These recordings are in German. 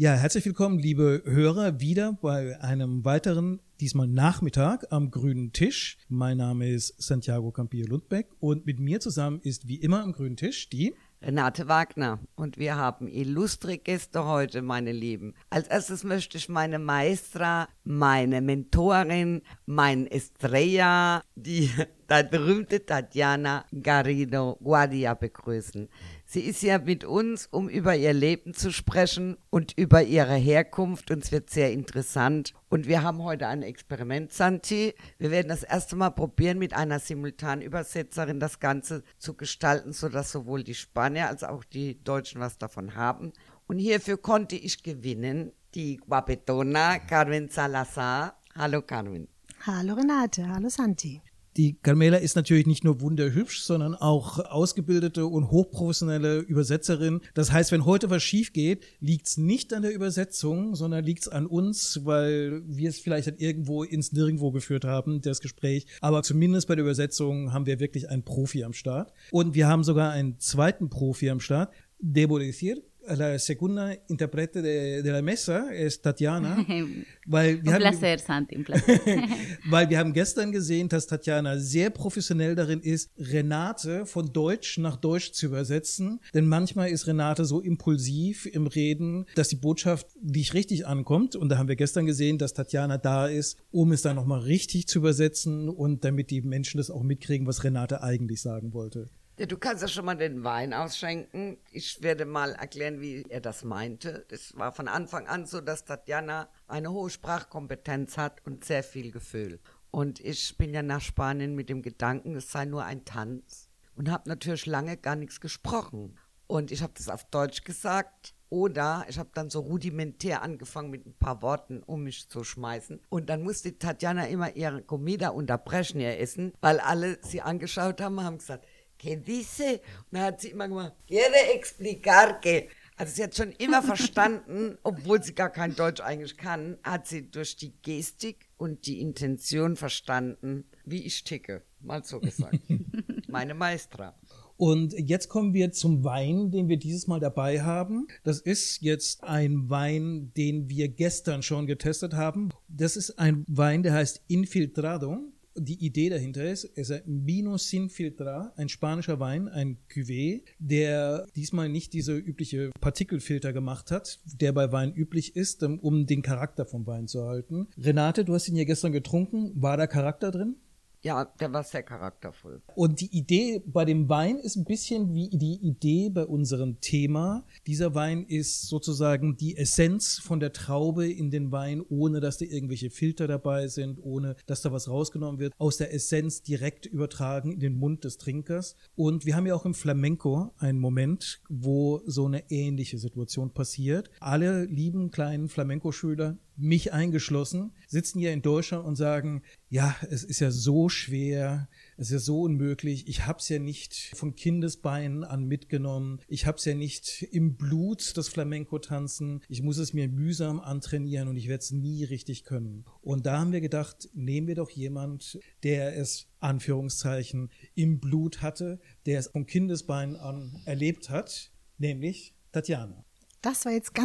Ja, herzlich willkommen, liebe Hörer, wieder bei einem weiteren, diesmal Nachmittag am grünen Tisch. Mein Name ist Santiago Campillo Lundbeck und mit mir zusammen ist wie immer am grünen Tisch die Renate Wagner und wir haben illustre Gäste heute, meine Lieben. Als erstes möchte ich meine Maestra, meine Mentorin, mein Estrella, die berühmte Tatjana Garrido Guardia begrüßen. Sie ist ja mit uns, um über ihr Leben zu sprechen und über ihre Herkunft. Und es wird sehr interessant. Und wir haben heute ein Experiment, Santi. Wir werden das erste Mal probieren, mit einer Simultanübersetzerin das Ganze zu gestalten, sodass sowohl die Spanier als auch die Deutschen was davon haben. Und hierfür konnte ich gewinnen die Guapetona Carmen Salazar. Hallo Carmen. Hallo Renate, hallo Santi. Die Carmela ist natürlich nicht nur wunderhübsch, sondern auch ausgebildete und hochprofessionelle Übersetzerin. Das heißt, wenn heute was schief geht, liegt es nicht an der Übersetzung, sondern liegt es an uns, weil wir es vielleicht dann irgendwo ins Nirgendwo geführt haben, das Gespräch. Aber zumindest bei der Übersetzung haben wir wirklich einen Profi am Start. Und wir haben sogar einen zweiten Profi am Start. Debo decir, la segunda intérprete de, de, la mesa es Tatjana. Weil wir haben, placer, Santi, un placer. weil wir haben gestern gesehen, dass Tatjana sehr professionell darin ist, Renate von Deutsch nach Deutsch zu übersetzen. Denn manchmal ist Renate so impulsiv im Reden, dass die Botschaft nicht richtig ankommt. Und da haben wir gestern gesehen, dass Tatjana da ist, um es dann nochmal richtig zu übersetzen und damit die Menschen das auch mitkriegen, was Renate eigentlich sagen wollte. Ja, du kannst ja schon mal den Wein ausschenken. Ich werde mal erklären, wie er das meinte. Es war von Anfang an so, dass Tatjana eine hohe Sprachkompetenz hat und sehr viel Gefühl. Und ich bin ja nach Spanien mit dem Gedanken, es sei nur ein Tanz. Und habe natürlich lange gar nichts gesprochen. Und ich habe das auf Deutsch gesagt. Oder ich habe dann so rudimentär angefangen mit ein paar Worten, um mich zu schmeißen. Und dann musste Tatjana immer ihre Comida unterbrechen, ihr Essen, weil alle sie angeschaut haben, haben gesagt, ¿qué dice? Und dann hat sie immer gemacht, quiere explicar que. Also sie hat schon immer verstanden, obwohl sie gar kein Deutsch eigentlich kann, hat sie durch die Gestik und die Intention verstanden, wie ich ticke. Mal so gesagt. Meine Maestra. Und jetzt kommen wir zum Wein, den wir dieses Mal dabei haben. Das ist jetzt ein Wein, den wir gestern schon getestet haben. Das ist ein Wein, der heißt Infiltrado die Idee dahinter ist, es ist ein Vino sin filtra, ein spanischer Wein, ein Cuvée, der diesmal nicht diese übliche Partikelfilter gemacht hat, der bei Wein üblich ist, um den Charakter vom Wein zu halten. Renate, du hast ihn ja gestern getrunken. War da Charakter drin? Ja, der war sehr charaktervoll. Und die Idee bei dem Wein ist ein bisschen wie die Idee bei unserem Thema. Dieser Wein ist sozusagen die Essenz von der Traube in den Wein, ohne dass da irgendwelche Filter dabei sind, ohne dass da was rausgenommen wird, aus der Essenz direkt übertragen in den Mund des Trinkers. Und wir haben ja auch im Flamenco einen Moment, wo so eine ähnliche Situation passiert. Alle lieben kleinen Flamenco-Schüler mich eingeschlossen, sitzen hier in Deutschland und sagen, ja, es ist ja so schwer, es ist ja so unmöglich, ich hab's ja nicht von Kindesbeinen an mitgenommen, ich hab's ja nicht im Blut, das Flamenco-Tanzen, ich muss es mir mühsam antrainieren und ich werde es nie richtig können. Und da haben wir gedacht, nehmen wir doch jemand, der es Anführungszeichen im Blut hatte, der es von Kindesbeinen an erlebt hat, nämlich Tatjana. Das war jetzt.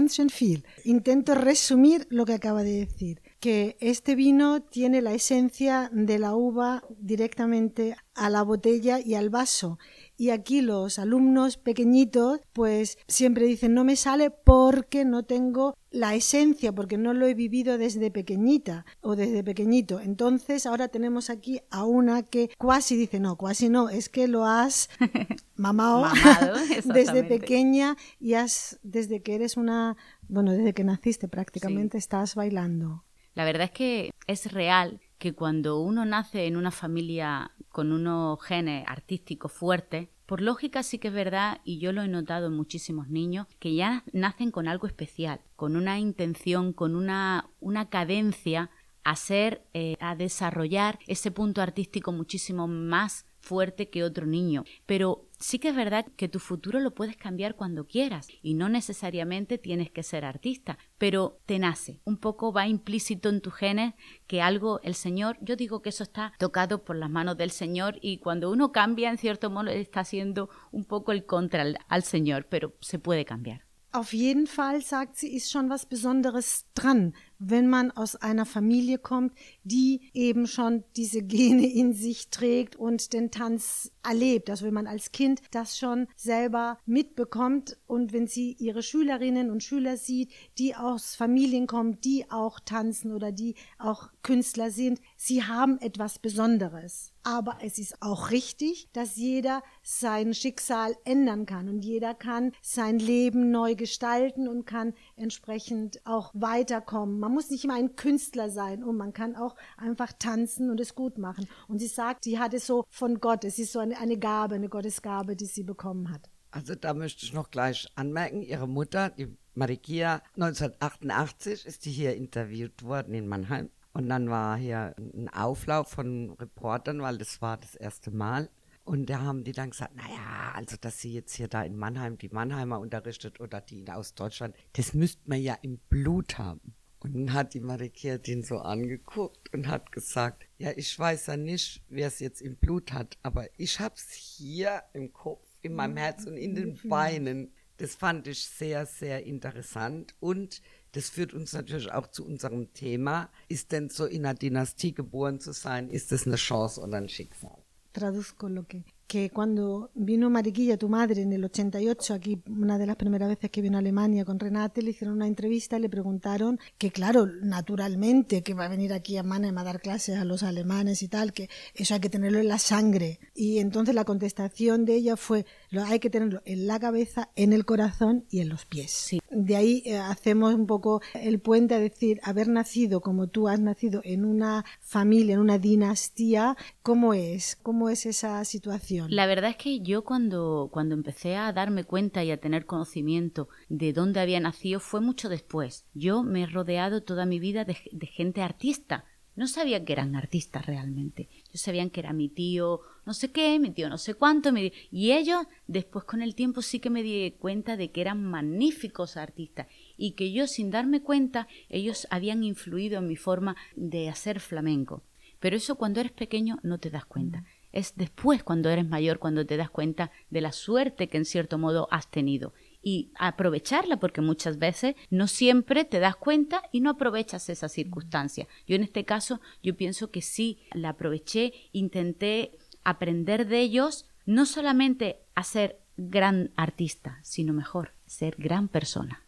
Intento resumir lo que acaba de decir, que este vino tiene la esencia de la uva directamente a la botella y al vaso. Y aquí los alumnos pequeñitos pues siempre dicen no me sale porque no tengo la esencia, porque no lo he vivido desde pequeñita o desde pequeñito. Entonces ahora tenemos aquí a una que casi dice no, casi no, es que lo has mamado, desde pequeña y has, desde que eres una, bueno, desde que naciste prácticamente estás bailando. La verdad es que es real que cuando uno nace en una familia con unos genes artísticos fuertes, por lógica sí que es verdad, y yo lo he notado en muchísimos niños, que ya nacen con algo especial, con una intención, con una, una cadencia a ser, eh, a desarrollar ese punto artístico muchísimo más fuerte que otro niño. Pero sí que es verdad que tu futuro lo puedes cambiar cuando quieras y no necesariamente tienes que ser artista, pero te nace. Un poco va implícito en tus genes que algo el Señor, yo digo que eso está tocado por las manos del Señor y cuando uno cambia en cierto modo está haciendo un poco el contra al, al Señor, pero se puede cambiar. Auf jeden Fall, sagt sie, ist schon was Besonderes dran, wenn man aus einer Familie kommt, die eben schon diese Gene in sich trägt und den Tanz erlebt. Also wenn man als Kind das schon selber mitbekommt und wenn sie ihre Schülerinnen und Schüler sieht, die aus Familien kommen, die auch tanzen oder die auch Künstler sind, sie haben etwas Besonderes. Aber es ist auch richtig, dass jeder sein Schicksal ändern kann und jeder kann sein Leben neu gestalten und kann entsprechend auch weiterkommen. Man muss nicht immer ein Künstler sein und man kann auch einfach tanzen und es gut machen. Und sie sagt, sie hat es so von Gott. Es ist so eine, eine Gabe, eine Gottesgabe, die sie bekommen hat. Also da möchte ich noch gleich anmerken, ihre Mutter, die Marikia, 1988 ist die hier interviewt worden in Mannheim. Und dann war hier ein Auflauf von Reportern, weil das war das erste Mal. Und da haben die dann gesagt, naja, also dass sie jetzt hier da in Mannheim die Mannheimer unterrichtet oder die aus Deutschland, das müsste man ja im Blut haben. Und dann hat die Marikia den so angeguckt und hat gesagt, ja, ich weiß ja nicht, wer es jetzt im Blut hat, aber ich hab's hier im Kopf, in meinem Herz und in den Beinen. Das fand ich sehr, sehr interessant und das führt uns natürlich auch zu unserem Thema. Ist denn so in einer Dynastie geboren zu sein, ist das eine Chance oder ein Schicksal? Traduzco lo que que cuando vino Mariquilla, tu madre, en el 88, aquí una de las primeras veces que vino a Alemania con Renate, le hicieron una entrevista y le preguntaron que, claro, naturalmente, que va a venir aquí a Mannheim a dar clases a los alemanes y tal, que eso hay que tenerlo en la sangre. Y entonces la contestación de ella fue, lo hay que tenerlo en la cabeza, en el corazón y en los pies. De ahí eh, hacemos un poco el puente a decir, haber nacido como tú has nacido en una familia, en una dinastía, ¿cómo es? ¿Cómo es esa situación? La verdad es que yo cuando, cuando empecé a darme cuenta y a tener conocimiento de dónde había nacido fue mucho después. Yo me he rodeado toda mi vida de, gente artista. No sabía que eran artistas realmente. Yo sabían que era mi tío no sé qué, mi tío no sé cuánto. Y ellos, después con el tiempo, sí que me di cuenta de que eran magníficos artistas y que yo, sin darme cuenta, ellos habían influido en mi forma de hacer flamenco. Pero eso cuando eres pequeño no te das cuenta es después cuando eres mayor cuando te das cuenta de la suerte que en cierto modo has tenido y aprovecharla porque muchas veces no siempre te das cuenta y no aprovechas esa circunstancia. Yo en este caso yo pienso que sí la aproveché, intenté aprender de ellos, no solamente a ser gran artista, sino mejor, ser gran persona.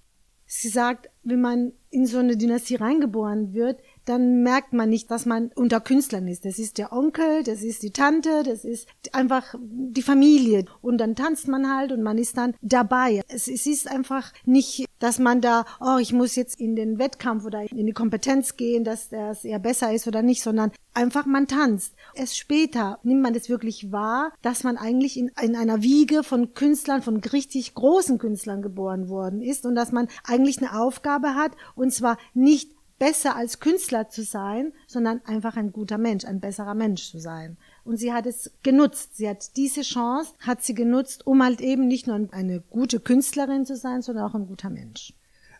Wenn man in so eine Dynastie reingeboren wird, dann merkt man nicht, dass man unter Künstlern ist. Das ist der Onkel, das ist die Tante, das ist einfach die Familie. Und dann tanzt man halt und man ist dann dabei. Es, es ist einfach nicht, dass man da, oh, ich muss jetzt in den Wettkampf oder in die Kompetenz gehen, dass das eher besser ist oder nicht, sondern einfach man tanzt. Erst später nimmt man es wirklich wahr, dass man eigentlich in, in einer Wiege von Künstlern, von richtig großen Künstlern geboren worden ist und dass man eigentlich eine Aufgabe hat und zwar nicht besser als Künstler zu sein, sondern einfach ein guter Mensch, ein besserer Mensch zu sein. Und sie hat es genutzt. Sie hat diese Chance, hat sie genutzt, um halt eben nicht nur eine gute Künstlerin zu sein, sondern auch ein guter Mensch.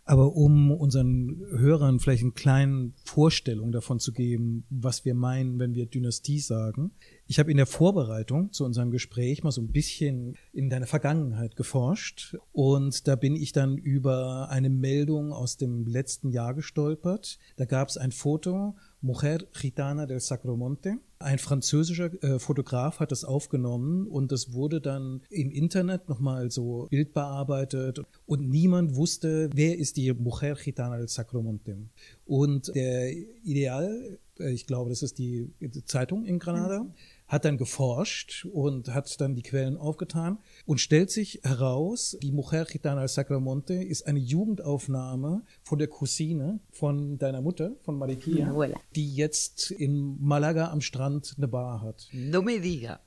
Aber um unseren Hörern vielleicht eine kleine Vorstellung davon zu geben, was wir meinen, wenn wir Dynastie sagen. Ich habe in der Vorbereitung zu unserem Gespräch mal so ein bisschen in deine Vergangenheit geforscht und da bin ich dann über eine Meldung aus dem letzten Jahr gestolpert. Da gab es ein Foto Mujer Gitana del Sacromonte. Ein französischer äh, Fotograf hat das aufgenommen und das wurde dann im Internet nochmal so bildbearbeitet und niemand wusste, wer ist die Mujer Gitana del Sacromonte. Und der Ideal, äh, ich glaube, das ist die Zeitung in Granada, mhm hat dann geforscht und hat dann die Quellen aufgetan und stellt sich heraus, die Mujer Gitana al Sacramonte ist eine Jugendaufnahme von der Cousine von deiner Mutter, von Mariquia, die jetzt in Malaga am Strand eine Bar hat. No me diga,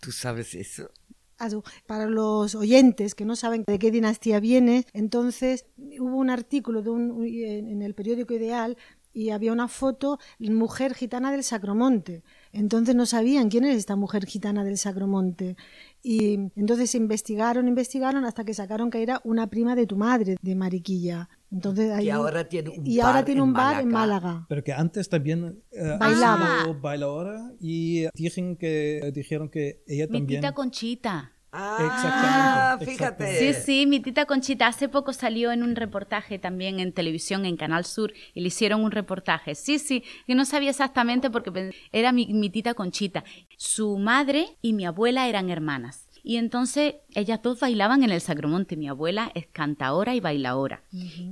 tú sabes eso. Also, para los oyentes que no saben de qué dinastía viene, entonces hubo un artículo de un, en el periódico Ideal y había una foto, mujer gitana del Sacromonte. Entonces no sabían quién es esta mujer gitana del Sacromonte. Y entonces investigaron, investigaron hasta que sacaron que era una prima de tu madre, de Mariquilla. Entonces ahí, y ahora tiene un y bar, ahora tiene en, un bar Málaga. en Málaga. Pero que antes también eh, Bailaba. ha sido bailadora y dijeron que, dijeron que ella Mi también... tita Conchita. Ah, Exactamente, fíjate. Sí, sí, mi tita Conchita hace poco salió en un reportaje también en televisión, en Canal Sur, y le hicieron un reportaje. Sí, sí, que no sabía exactamente porque era mi, mi tita Conchita. Su madre y mi abuela eran hermanas. Y entonces ellas dos bailaban en el Sacromonte. Mi abuela es cantaora y bailaora.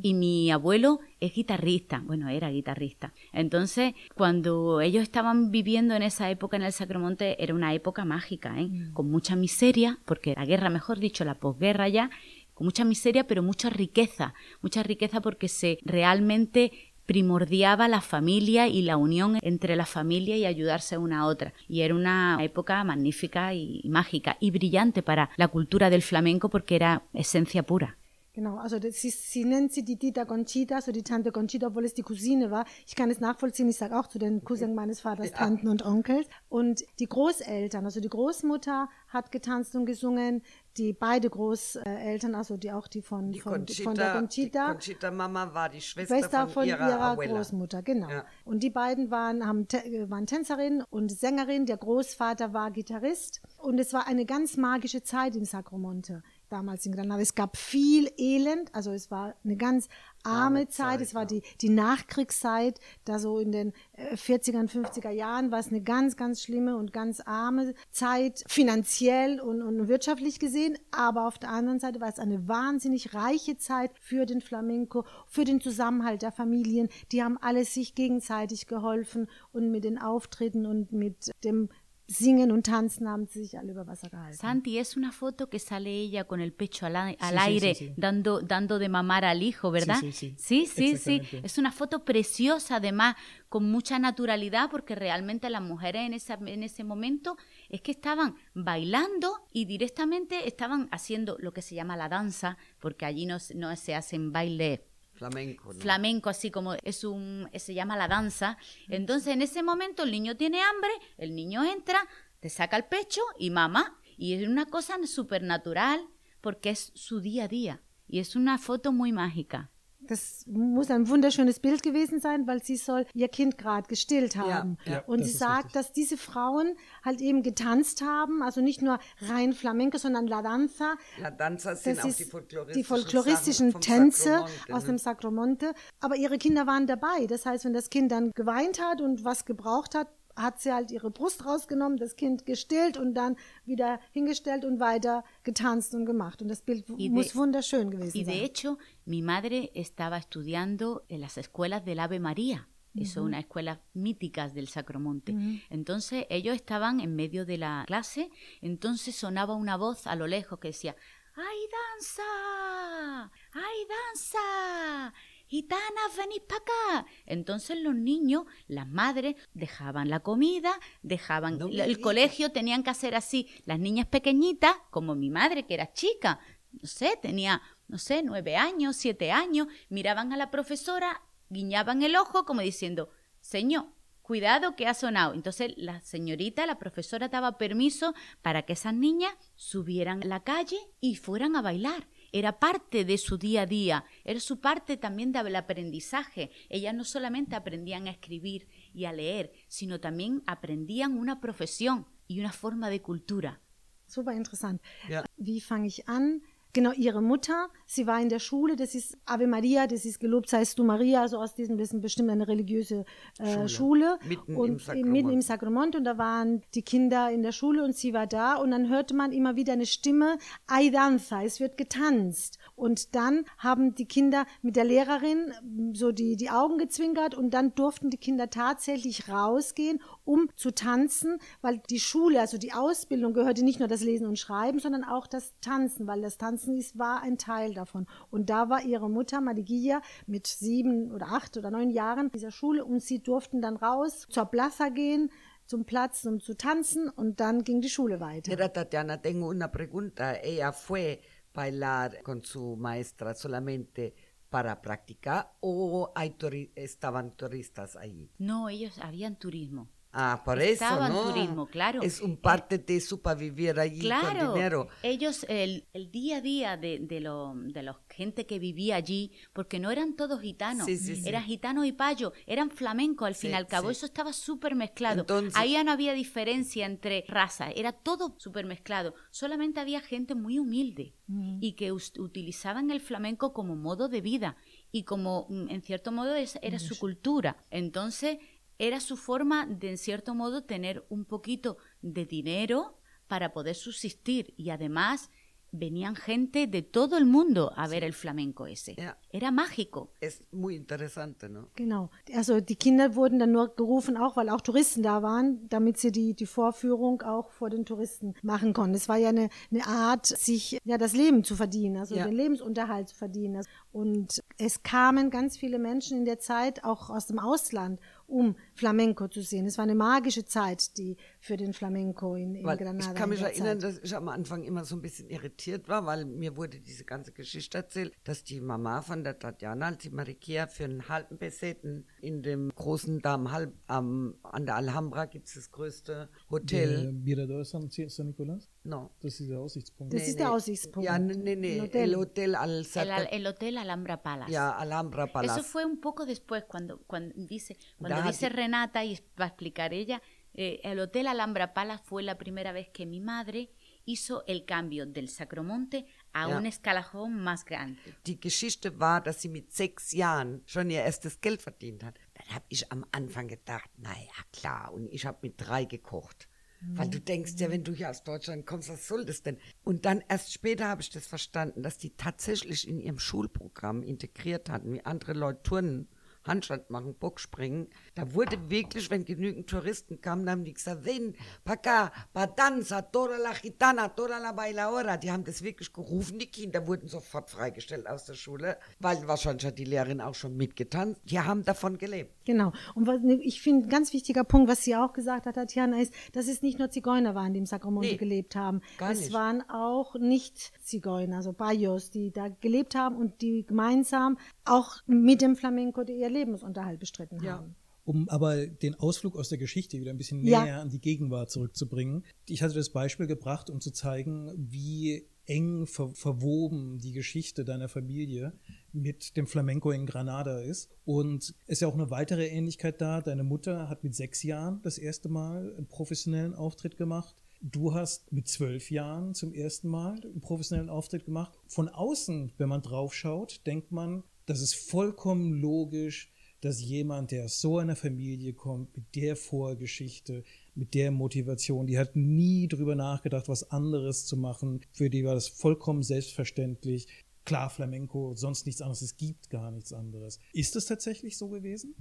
Y mi abuelo es guitarrista. Bueno, era guitarrista. Entonces, cuando ellos estaban viviendo en esa época en el Sacromonte, era una época mágica, ¿eh? Con mucha miseria, porque la guerra, mejor dicho, la posguerra ya, con mucha miseria, pero mucha riqueza. Mucha riqueza porque se realmente primordiaba la familia y la unión entre la familia y ayudarse una a otra. Y era una época magnífica y mágica y brillante para la cultura del flamenco porque era esencia pura. Genau, also das, sie, sie nennt sie die Tita Conchita, also die Tante Conchita, obwohl es die Cousine war. Ich kann es nachvollziehen, ich sage auch zu den Cousins meines Vaters, Tanten und Onkels. Und die Großeltern, also die Großmutter hat getanzt und gesungen, die beide Großeltern, also die auch die von, Die von, Conchita, von der Conchita. Die Conchita Mama war die Schwester, Schwester von, von ihrer, ihrer. Großmutter, genau. Ja. Und die beiden waren, haben, te- waren Tänzerin und Sängerin. Der Großvater war Gitarrist. Und es war eine ganz magische Zeit im Sacromonte, damals in Granada. Es gab viel Elend, also es war eine ganz arme, Arme Zeit. Zeit, Es war die, die Nachkriegszeit, da so in den äh, 40er, 50er Jahren war es eine ganz, ganz schlimme und ganz arme Zeit, finanziell und, und wirtschaftlich gesehen. Aber auf der anderen Seite war es eine wahnsinnig reiche Zeit für den Flamenco, für den Zusammenhalt der Familien. Die haben alle sich gegenseitig geholfen und mit den Auftritten und mit dem Singen und Tanzen haben sie sich alle über Wasser gehalten. Santi, es una foto que sale ella con el pecho al, a- al sí, aire, sí, sí. Dando, dando de mamar al hijo, ¿verdad? sí, sí. sí, sí, sí. Exactamente. Es una foto preciosa, además, con mucha naturalidad, porque realmente las mujeres en, esa, en ese momento es que estaban bailando y directamente estaban haciendo lo que se llama la danza, porque allí no, se- no se hacen bailes Flamenco. ¿no? flamenco, así como es un, se llama la danza. Entonces, en ese momento el niño tiene hambre, el niño entra, te saca el pecho y mama. Y es una cosa supernatural porque es su día a día. Y es una foto muy mágica. Das muss ein wunderschönes Bild gewesen sein, weil sie soll ihr Kind gerade gestillt haben. ja, und das sie sagt, richtig. dass diese Frauen halt eben getanzt haben, also nicht nur rein Flamenco, sondern La Danza. La Danza sind auch ist die folkloristischen, die folkloristischen Tänze aus ne? dem Sacromonte. Aber ihre Kinder waren dabei. Das heißt, wenn das Kind dann geweint hat und was gebraucht hat, hat sie halt ihre Brust rausgenommen, das Kind gestillt und dann wieder hingestellt und weiter getanzt und gemacht. Und das Bild de- muss wunderschön gewesen Y de sein. hecho, mi madre estaba estudiando en las escuelas del Ave María. Eso es una escuela míticas del Sacromonte. Entonces ellos estaban en medio de la clase, entonces sonaba una voz a lo lejos que decía, ¡Ay, danza! ¡Ay, danza! Gitanas, venid para acá. Entonces los niños, las madres, dejaban la comida, dejaban No el colegio, tenían que hacer así. Las niñas pequeñitas, como mi madre, que era chica, no sé, tenía, no sé, nueve años, siete años, miraban a la profesora, guiñaban el ojo como diciendo, señor, cuidado que ha sonado. Entonces la señorita, la profesora daba permiso para que esas niñas subieran a la calle y fueran a bailar. Era parte de su día a día, era su parte también del aprendizaje. Ellas no solamente aprendían a escribir y a leer, sino también aprendían una profesión y una forma de cultura. Super interessant. Ja. Wie fange ich an? Genau, ihre Mutter, sie war in der Schule, das ist Ave Maria, das ist Gelobt seist du Maria, also aus diesem, das ist bestimmt eine religiöse äh, Schule. Mitten im und Sakrament. mitten im Sakrament und da waren die Kinder in der Schule und sie war da und dann hörte man immer wieder eine Stimme, Ay danza, es wird getanzt. Und dann haben die Kinder mit der Lehrerin so die, die Augen gezwinkert und dann durften die Kinder tatsächlich rausgehen, um zu tanzen, weil die Schule, also die Ausbildung gehörte nicht nur das Lesen und Schreiben, sondern auch das Tanzen, weil das Tanzen ist, war ein Teil davon. Und da war ihre Mutter, Madigia, mit sieben oder acht oder neun Jahren dieser Schule und sie durften dann raus zur Plaza gehen, zum Platz, um zu tanzen und dann ging die Schule weiter. Mira, Tatiana, tengo una pregunta. Ella fue bailar con su maestra solamente para practicar o hay turi- estaban turistas allí? No, ellos habían turismo. Ah, por eso, en ¿no? turismo, claro. Es un parte de su para vivir allí con Claro, dinero. ellos, el, el día a día de, de, lo, de la gente que vivía allí, porque no eran todos gitanos, Sí, sí, sí. eran gitanos y payo, eran flamencos al fin y al cabo, sí. eso estaba súper mezclado. Entonces- Ahí ya no había diferencia entre razas, era todo súper mezclado, solamente había gente muy humilde y que utilizaban el flamenco como modo de vida y como, mm, en cierto modo, es- era su cultura. Entonces, era su forma de, en cierto modo, tener un poquito de dinero para poder subsistir y además venían gente de todo el mundo a ver el flamenco ese. Ja. Era mágico. Es muy interesante, ¿no? Genau. Also die Kinder wurden dann nur gerufen, auch weil auch Touristen da waren, damit sie die, die Vorführung auch vor den Touristen machen konnten. Es war ja eine, eine Art, sich ja das Leben zu verdienen, also Ja. den Lebensunterhalt zu verdienen. Und es kamen ganz viele Menschen in der Zeit auch aus dem Ausland, um Flamenco zu sehen. Es war eine magische Zeit, die für den Flamenco in, in Weil Granada. ich kann mich erinnern, Zeit. dass ich am Anfang immer so ein bisschen irritiert war, weil mir wurde diese ganze Geschichte erzählt, dass die Mama von der Tatjana, die Marikia, für einen halben Peseten in dem großen Damm halb, am, an der Alhambra gibt es das größte Hotel. Mirador San, San Nicolás? No. Das ist der Aussichtspunkt. Das ist der Aussichtspunkt. Ja, nee, nee, nee. Hotel. El Hotel al El, el Hotel Alhambra Palace. Ja, Alhambra Palace. Eso fue un poco después, cuando, cuando dice, cuando Da- dice Renata, y va a explicar ella, eh, el Hotel Alhambra Palace fue la primera vez que mi madre hizo el cambio del Sacromonte a Ja. un escalafón más grande. Die Geschichte war, dass sie mit sechs Jahren schon ihr erstes Geld verdient hat. Dann habe ich am Anfang gedacht, naja, klar. Und ich habe mit drei gekocht. Weil du denkst ja, wenn du hier aus Deutschland kommst, was soll das denn? Und dann erst später habe ich das verstanden, dass die tatsächlich in ihrem Schulprogramm integriert hatten, wie andere Leute turnen, Handstand machen, Bockspringen. Da wurde wirklich, wenn genügend Touristen kamen, haben die gesagt, ven, pa acá, pa danza, toda la gitana, toda la bailaora. Die haben das wirklich gerufen. Die Kinder wurden sofort freigestellt aus der Schule, weil wahrscheinlich hat die Lehrerin auch schon mitgetanzt. Die haben davon gelebt. Genau. Und was, ich finde, ein ganz wichtiger Punkt, was sie auch gesagt hat, Tatjana, ist, dass es nicht nur Zigeuner waren, die im Sacromonte Nee, gelebt haben. gar es nicht. waren auch Nicht-Zigeuner, also Bayos, die da gelebt haben und die gemeinsam auch mit dem Flamenco ihr Lebensunterhalt bestritten Ja. haben. Um aber den Ausflug aus der Geschichte wieder ein bisschen Ja. näher an die Gegenwart zurückzubringen. Ich hatte das Beispiel gebracht, um zu zeigen, wie eng ver verwoben die Geschichte deiner Familie mit dem Flamenco in Granada ist. Und es ist ja auch eine weitere Ähnlichkeit da. Deine Mutter hat mit sechs Jahren das erste Mal einen professionellen Auftritt gemacht. Du hast mit zwölf Jahren zum ersten Mal einen professionellen Auftritt gemacht. Von außen, wenn man drauf schaut, denkt man, das ist vollkommen logisch, dass jemand, der aus so einer Familie kommt, mit der Vorgeschichte, mit der Motivation, die hat nie drüber nachgedacht, was anderes zu machen. Für die war das vollkommen selbstverständlich. Klar, Flamenco, sonst nichts anderes. Es gibt gar nichts anderes. Ist es tatsächlich so gewesen?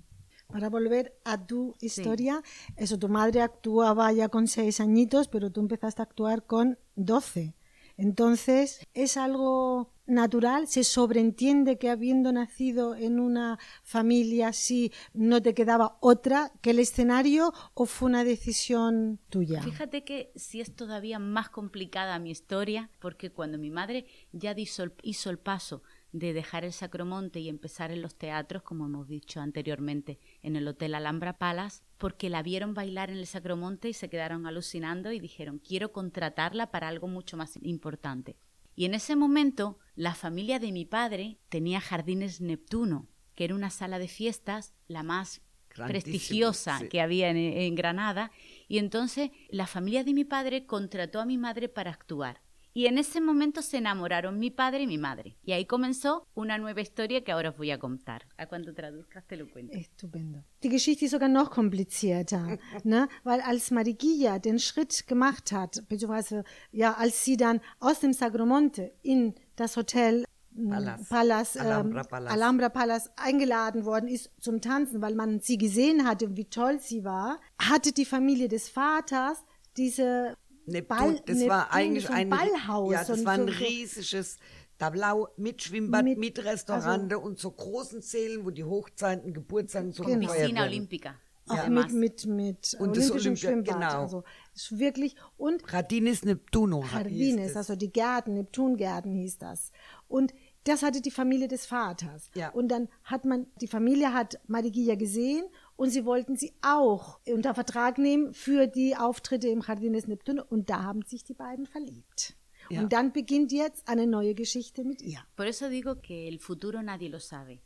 Para volver a tu historia, eso, tu madre actuaba ya con seis añitos, pero tú empezaste a actuar con doce. Entonces, es algo natural, se sobreentiende que habiendo nacido en una familia así, no te quedaba otra que el escenario o fue una decisión tuya. Fíjate que sí es todavía más complicada mi historia, porque cuando mi madre ya hizo el, paso de dejar el Sacromonte y empezar en los teatros, como hemos dicho anteriormente, en el Hotel Alhambra Palace, porque la vieron bailar en el Sacromonte y se quedaron alucinando y dijeron, quiero contratarla para algo mucho más importante. Y en ese momento, la familia de mi padre tenía Jardines Neptuno, que era una sala de fiestas la más prestigiosa sí. que había en, en Granada. Y entonces la familia de mi padre contrató a mi madre para actuar. Y en ese momento se enamoraron mi padre y mi madre. Y ahí comenzó una nueva historia que ahora os voy a contar. A cuando traduzcas te lo cuento. Estupendo. Die Geschichte ist sogar noch komplizierter, ne? weil als Mariquilla den Schritt gemacht hat, beziehungsweise ja, als sie dann aus dem Sagromonte in das Hotel m, Palace. Palace, ähm, Alhambra Palace. Alhambra Palace eingeladen worden ist zum Tanzen, weil man sie gesehen hatte, wie toll sie war, hatte die Familie des Vaters diese Neptun, Ball, das war Neptun, eigentlich so ein, ein Ballhaus. Ja, das und war ein so, riesiges Tablau mit Schwimmbad, mit, Mit- Restaurante und so großen Sälen, wo die Hochzeiten, Geburtstage so Genau. Piscina werden. olímpica. auch además. mit, mit, mit Und das Olympia- Schwimmbad. genau. Also ist wirklich und Jardines Neptuno. Jardines, hieß es. also die Gärten, Neptungärten hieß das. Und das hatte die Familie des Vaters. Ja. Und dann hat man, die Familie hat Marigia gesehen und sie wollten sie auch unter Vertrag nehmen für die Auftritte im Jardines Neptuno und da haben sich die beiden verliebt. Ja. Und dann beginnt jetzt eine neue Geschichte mit ihr. Por eso digo que el futuro nadie lo sabe.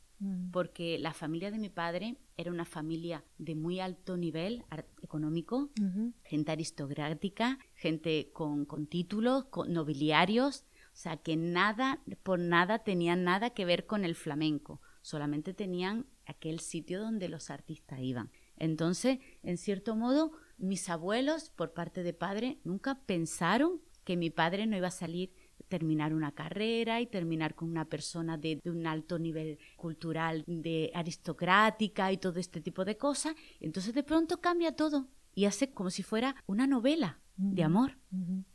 Porque la familia de mi padre era una familia de muy alto nivel económico, gente aristocrática, gente con, con títulos, con nobiliarios, o sea que nada, por nada tenían nada que ver con el flamenco, solamente tenían aquel sitio donde los artistas iban. Entonces, en cierto modo, mis abuelos, por parte de padre, nunca pensaron que mi padre no iba a salir terminar una carrera y terminar con una persona de, de un alto nivel cultural, de aristocrática y todo este tipo de cosas. Entonces de pronto cambia todo y hace como si fuera una novela de amor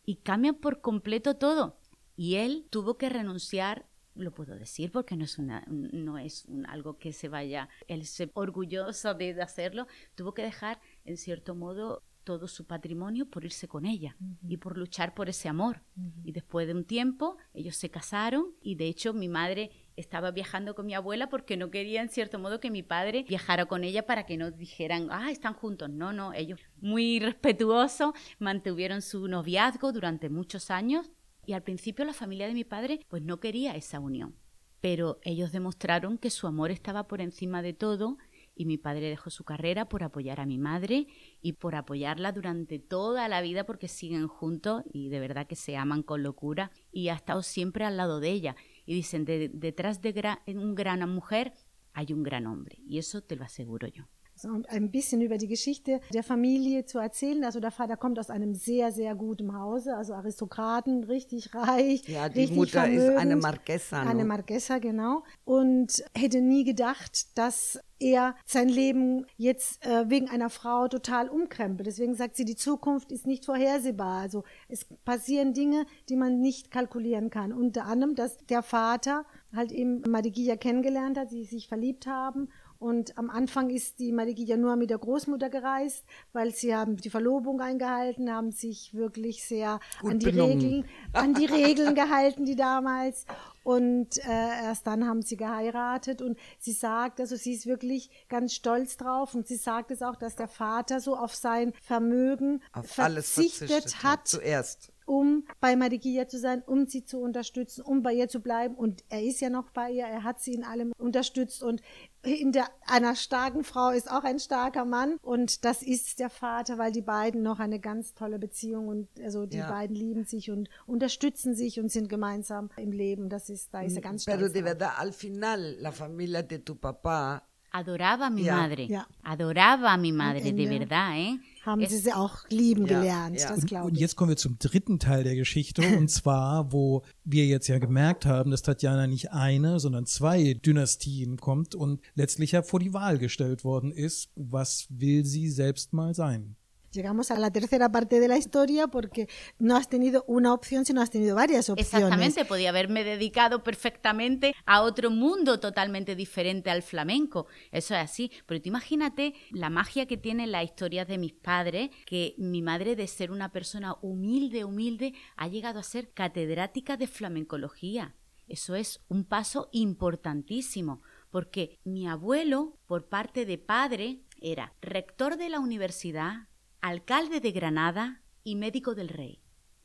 y cambia por completo todo. Y él tuvo que renunciar lo puedo decir porque no es una no es un- algo que se vaya él se orgulloso de, de hacerlo tuvo que dejar en cierto modo todo su patrimonio por irse con ella y por luchar por ese amor. Y después de un tiempo ellos se casaron y de hecho mi madre estaba viajando con mi abuela porque no quería en cierto modo que mi padre viajara con ella para que no dijeran ah están juntos no no ellos muy respetuosos mantuvieron su noviazgo durante muchos años y al principio la familia de mi padre pues no quería esa unión. Pero ellos demostraron que su amor estaba por encima de todo y mi padre dejó su carrera por apoyar a mi madre y por apoyarla durante toda la vida porque siguen juntos y de verdad que se aman con locura y ha estado siempre al lado de ella. Y dicen, "De- detrás de gra- un gran mujer hay un gran hombre y eso te lo aseguro yo. So, um ein bisschen über die Geschichte der Familie zu erzählen. Also der Vater kommt aus einem sehr, sehr guten Hause, also Aristokraten, richtig reich. Ja, die Mutter ist eine vermögend. Marquesa, Eine ne? Marquesa, genau. Und hätte nie gedacht, dass er sein Leben jetzt äh, wegen einer Frau total umkrempelt. Deswegen sagt sie, die Zukunft ist nicht vorhersehbar. Also es passieren Dinge, die man nicht kalkulieren kann. Unter anderem, dass der Vater halt eben Madigia kennengelernt hat, sie sich verliebt haben und am Anfang ist die Madigia nur mit der Großmutter gereist, weil sie haben die Verlobung eingehalten, haben sich wirklich sehr Gut an die benommen. Regeln, an die Regeln gehalten, die damals. Und äh, erst dann haben sie geheiratet und sie sagt, also sie ist wirklich ganz stolz drauf und sie sagt es auch, dass der Vater so auf sein Vermögen Auf alles verzichtet, verzichtet hat, Zuerst. Um bei Marigia zu sein, um sie zu unterstützen, um bei ihr zu bleiben. Und er ist ja noch bei ihr, er hat sie in allem unterstützt. Und hinter einer starken Frau ist auch ein starker Mann. Und das ist der Vater, weil die beiden noch eine ganz tolle Beziehung und also die Ja. beiden lieben sich und unterstützen sich und sind gemeinsam im Leben. Das ist, da ist er ganz Pero stolz de verdad, al final, la familia de tu papá Adoraba a mi Ya. madre, Ya. adoraba a mi madre, de verdad, ¿eh? Haben Es- sie sie auch lieben Ja, gelernt, ja. das glaube Und ich. jetzt kommen wir zum dritten Teil der Geschichte, und zwar, wo wir jetzt ja gemerkt haben, dass Tatjana nicht eine, sondern zwei Dynastien kommt und letztlich ja vor die Wahl gestellt worden ist, was will sie selbst mal sein? Llegamos a la tercera parte de la historia porque no has tenido una opción, sino has tenido varias opciones. Exactamente, podía haberme dedicado perfectamente a otro mundo totalmente diferente al flamenco. Eso es así. Pero tú imagínate la magia que tienen las historias de mis padres, que mi madre de ser una persona humilde, humilde, ha llegado a ser catedrática de flamencología. Eso es un paso importantísimo, porque mi abuelo, por parte de padre, era rector de la universidad, alcalde de Granada y médico del rey.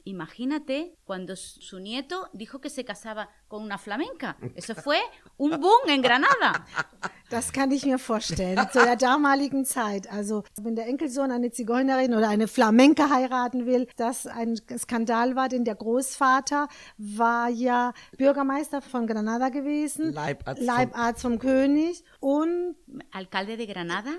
Imagínate cuando su nieto dijo que se casaba con una flamenca. Eso fue un boom en Granada. Das kann ich mir vorstellen, zu der damaligen Zeit. Also, wenn der Enkelsohn eine Zigeunerin oder eine Flamenca heiraten will, das ein Skandal war, denn der Großvater war ja Bürgermeister von Granada gewesen, Leibarzt vom- Leibarzt vom König und Alcalde de Granada,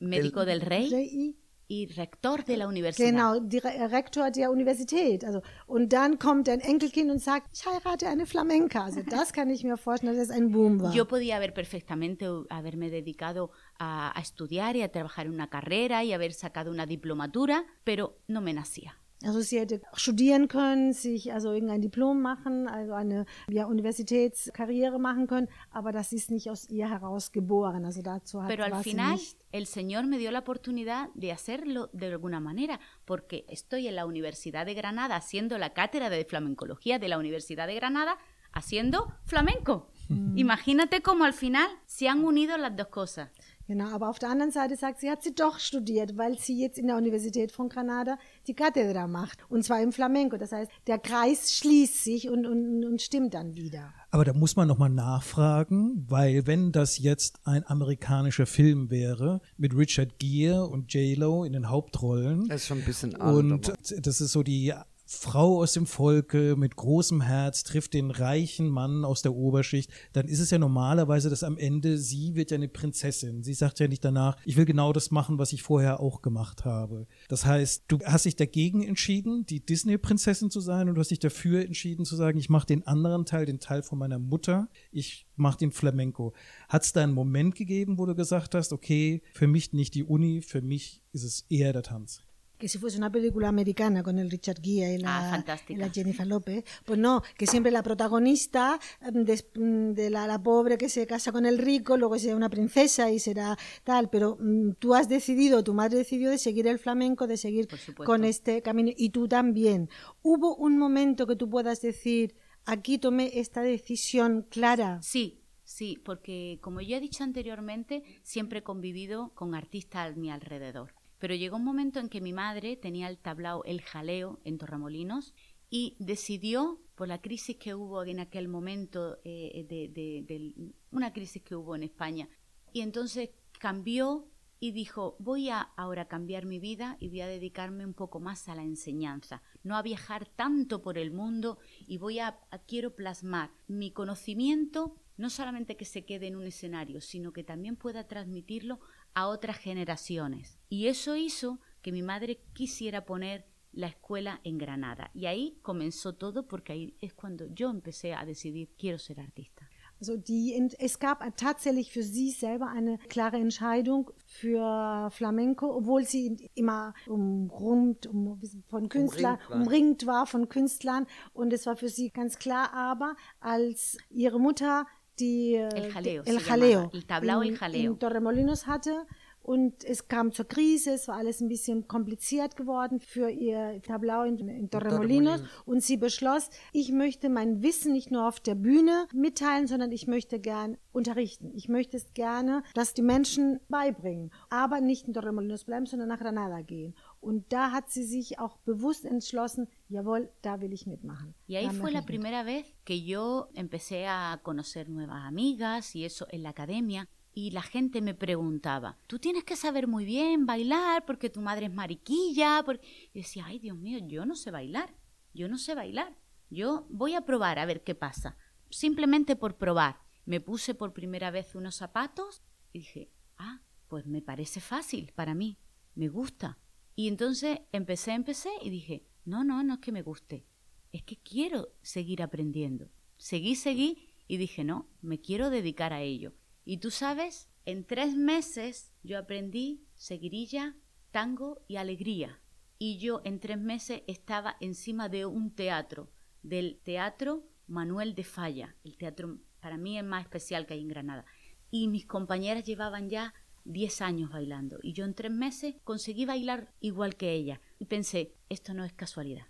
médico del rey y rector de la universidad. Genau, Dire- Rektor der Universität. Also, und dann kommt ein Enkelkind und sagt, ich heirate eine Flamenca. Also das kann ich mir vorstellen, dass es ein Boom war. Yo podía haber perfectamente haberme dedicado a, a estudiar y a trabajar en una carrera y haber sacado una diplomatura, pero no me nacía. Also sie hätte studieren können, sich also irgendein Diplom machen, also eine ja, Universitätskarriere machen können, aber das ist nicht aus ihr heraus geboren. Also dazu hat Pero al final nicht. el Señor me dio la oportunidad de hacerlo de alguna manera, porque estoy en la Universidad de Granada haciendo la cátedra de flamencología de la Universidad de Granada haciendo flamenco. Imagínate cómo al final se han unido las dos cosas. Genau, aber auf der anderen Seite sagt sie, hat sie doch studiert, weil sie jetzt in der Universität von Granada die Cátedra macht. Und zwar im Flamenco. Das heißt, der Kreis schließt sich und, und, und stimmt dann wieder. Aber da muss man nochmal nachfragen, weil wenn das jetzt ein amerikanischer Film wäre, mit Richard Gere und J-Lo in den Hauptrollen. Das ist schon ein bisschen alt, Und aber- das ist so die Frau aus dem Volke mit großem Herz trifft den reichen Mann aus der Oberschicht, dann ist es ja normalerweise, dass am Ende sie wird ja eine Prinzessin. Sie sagt ja nicht danach, ich will genau das machen, was ich vorher auch gemacht habe. Das heißt, du hast dich dagegen entschieden, die Disney-Prinzessin zu sein und du hast dich dafür entschieden zu sagen, ich mache den anderen Teil, den Teil von meiner Mutter, ich mache den Flamenco. Hat es da einen Moment gegeben, wo du gesagt hast, okay, für mich nicht die Uni, für mich ist es eher der Tanz? Que si fuese una película americana con el Richard Gere y la, Ah, fantástica. y la Jennifer López, pues no, que siempre la protagonista des- mm, de la, la pobre que se casa con el rico, luego será una princesa y será tal, pero mm, tú has decidido, tu madre decidió de seguir el flamenco, de seguir con este camino y tú también. ¿Hubo un momento que tú puedas decir, aquí tomé esta decisión clara? Sí, sí, porque como ya he dicho anteriormente, siempre he convivido con artistas a mi alrededor. Pero llegó un momento en que mi madre tenía el tablao El Jaleo en Torremolinos y decidió, por la crisis que hubo en aquel momento, eh, de, una crisis que hubo en España, y entonces cambió y dijo, voy a ahora cambiar mi vida y voy a dedicarme un poco más a la enseñanza, no a viajar tanto por el mundo y voy a, a- quiero plasmar mi conocimiento no solamente que se quede en un escenario, sino que también pueda transmitirlo a otras generaciones. Y eso hizo que mi madre quisiera poner la escuela en Granada. Y ahí comenzó todo porque ahí es cuando yo empecé a decidir, quiero ser artista. Also die, es gab tatsächlich für sie selber eine klare Entscheidung für Flamenco, obwohl sie immer umrund um, von Künstlern Umringt war. umringt war von Künstlern und es war für sie ganz klar. Aber als ihre Mutter die El Jaleo El Jaleo el tablao El Jaleo. in Torremolinos hatte und es kam zur Krise, es war alles ein bisschen kompliziert geworden für ihr Tablao in, in Torremolinos und sie beschloss, ich möchte mein Wissen nicht nur auf der Bühne mitteilen, sondern ich möchte gern unterrichten. Ich möchte es gerne, dass die Menschen beibringen, aber nicht in Torremolinos bleiben, sondern nach Granada gehen. Und da hat sie sich auch bewusst entschlossen, jawohl, da will ich mitmachen. Y ahí Da fue la primera vez que yo empecé a conocer nuevas amigas y eso en la academia. Y la gente me preguntaba, tú tienes que saber muy bien bailar porque tu madre es mariquilla. Porque... Y decía, ay Dios mío, yo no sé bailar, yo no sé bailar. Yo voy a probar a ver qué pasa. Simplemente por probar. Me puse por primera vez unos zapatos y dije, ah, pues me parece fácil para mí, me gusta. Y entonces empecé, empecé y dije, no, no, no es que me guste, es que quiero seguir aprendiendo. Seguí, seguí y dije, no, me quiero dedicar a ello. Y tú sabes, en tres meses yo aprendí seguirilla, tango y alegría. Y yo en tres meses estaba encima de un teatro, del Teatro Manuel de Falla, el teatro para mí es más especial que hay en Granada. Y mis compañeras llevaban ya 10 años bailando. Y yo en tres meses conseguí bailar igual que ella. Y pensé, esto no es casualidad.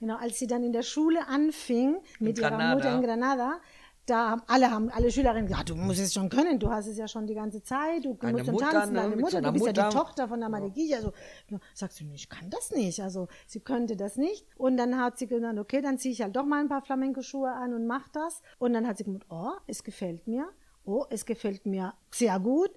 Genau, als sie dann in der Schule anfing mit ihrer Granada. Mutter in Granada, da haben alle haben alle Schülerinnen gesagt, ja, du musst es schon können, du hast es ja schon die ganze Zeit, du Eine musst schon Mutter, tanzen, ne, deine Mutter, so du bist ja die Mutter. Tochter von der Mariquilla. Also sagt sie, ich kann das nicht, also sie könnte das nicht. Und dann hat sie gesagt, okay, dann ziehe ich halt doch mal ein paar Flamenco-Schuhe an und mach das. Und dann hat sie gesagt, oh, es gefällt mir, oh, es gefällt mir sehr gut,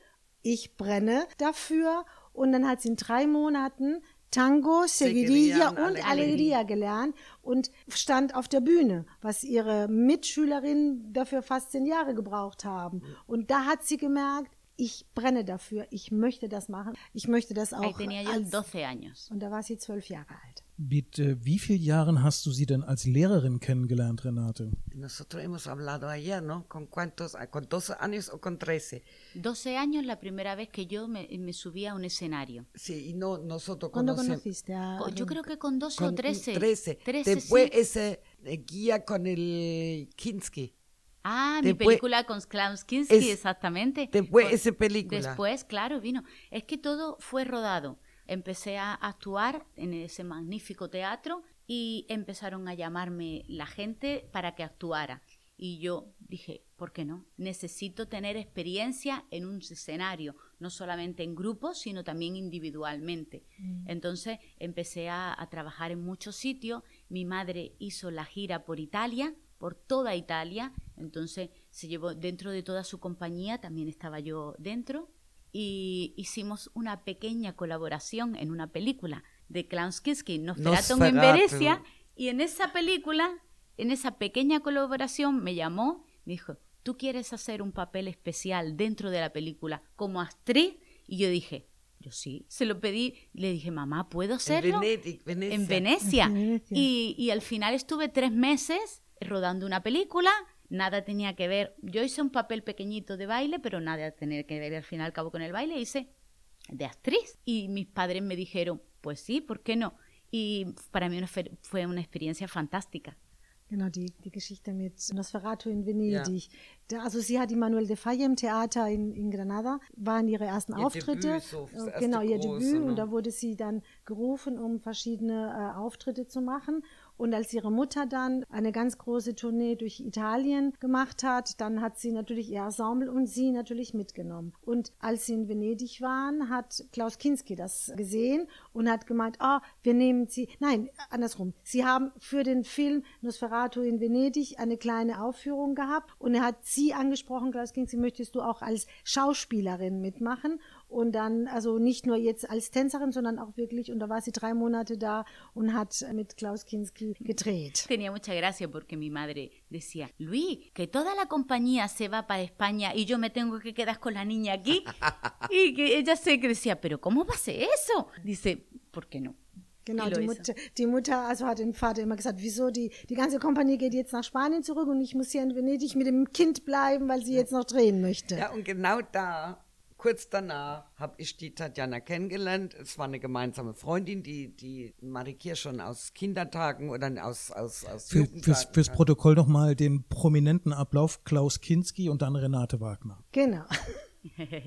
ich brenne dafür. Und dann hat sie in drei Monaten Tango, Seguirilla und Alegría gelernt und stand auf der Bühne, was ihre Mitschülerinnen dafür fast zehn Jahre gebraucht haben. Und da hat sie gemerkt, ich brenne dafür, ich möchte das machen, ich möchte das auch. tenía yo Als, 12 años. und da war sie zwölf Jahre alt. Mit äh, wie vielen Jahren hast du sie denn als Lehrerin kennengelernt, Renate? Nosotros hemos hablado ayer, ¿no? ¿Con cuántos? ¿Con 12 años o con 13? 12 años la primera vez que yo me, me subí a un escenario. Sí, y no, nosotros ¿Cuándo conocemos. conociste a Yo creo que con 12 Con o 13. 13. 13, Después sí. ese eh, guía con el Kinski. Ah, mi Después- película con Klaus Kinski, Es- exactamente. después Con- esa película. Después, claro, vino. Es que todo fue rodado. Empecé a actuar en ese magnífico teatro y empezaron a llamarme la gente para que actuara. Y yo dije, ¿por qué no? Necesito tener experiencia en un escenario, no solamente en grupos, sino también individualmente. Mm. Entonces empecé a, a trabajar en muchos sitios. Mi madre hizo la gira por Italia, por toda Italia. Entonces se llevó dentro de toda su compañía, también estaba yo dentro. Y hicimos una pequeña colaboración en una película de Klaus Kinski, Nosferatu en Venecia. Y en esa película, en esa pequeña colaboración, me llamó, me dijo, ¿tú quieres hacer un papel especial dentro de la película como actriz? Y yo dije, yo sí, se lo pedí, le dije, mamá, ¿puedo hacerlo? En, Venecia. Y, y, al final estuve tres meses rodando una película, nada tenía que ver, yo hice un papel pequeñito de baile, pero nada tenía que ver al fin y al cabo con el baile, hice de actriz. Y mis padres me dijeron, pues sí, ¿por qué no? Y para mí fue una experiencia fantástica. Genau, die, die Geschichte mit Nosferatu in Venedig. Ja. Da, also sie hat Immanuel de Falla im Theater in, in Granada, waren ihre ersten ihr Auftritte. Debüt, so genau, ihr große, Debüt. Ne? Und da wurde sie dann gerufen, um verschiedene äh, Auftritte zu machen. Und als ihre Mutter dann eine ganz große Tournee durch Italien gemacht hat, dann hat sie natürlich ihr Ensemble und sie natürlich mitgenommen. Und als sie in Venedig waren, hat Klaus Kinski das gesehen und hat gemeint, oh, wir nehmen sie, nein, andersrum. Sie haben für den Film Nosferatu in Venedig eine kleine Aufführung gehabt und er hat sie angesprochen, Klaus Kinski, möchtest du auch als Schauspielerin mitmachen? Und dann also nicht nur jetzt als Tänzerin, sondern auch wirklich, und da war sie drei Monate da und hat mit Klaus Kinski gedreht. Tenía mucha gracia porque mi madre decía, Luis, que toda la compañía se va para España y yo me tengo que quedar con la niña aquí. y que ella se decía, pero ¿cómo va a ser eso? Dice, ¿por qué no? Genau, die Mutter, die Mutter, also hat den Vater immer gesagt, wieso die, die ganze Kompanie geht jetzt nach Spanien zurück und ich muss hier in Venedig mit dem Kind bleiben, weil sie jetzt noch drehen möchte. Ja, und genau da Kurz danach habe ich die Tatjana kennengelernt. Es war eine gemeinsame Freundin, die, die Marikir schon aus Kindertagen oder aus, aus, aus Für, fürs, fürs Protokoll nochmal den prominenten Ablauf Klaus Kinski und dann Renate Wagner. Genau.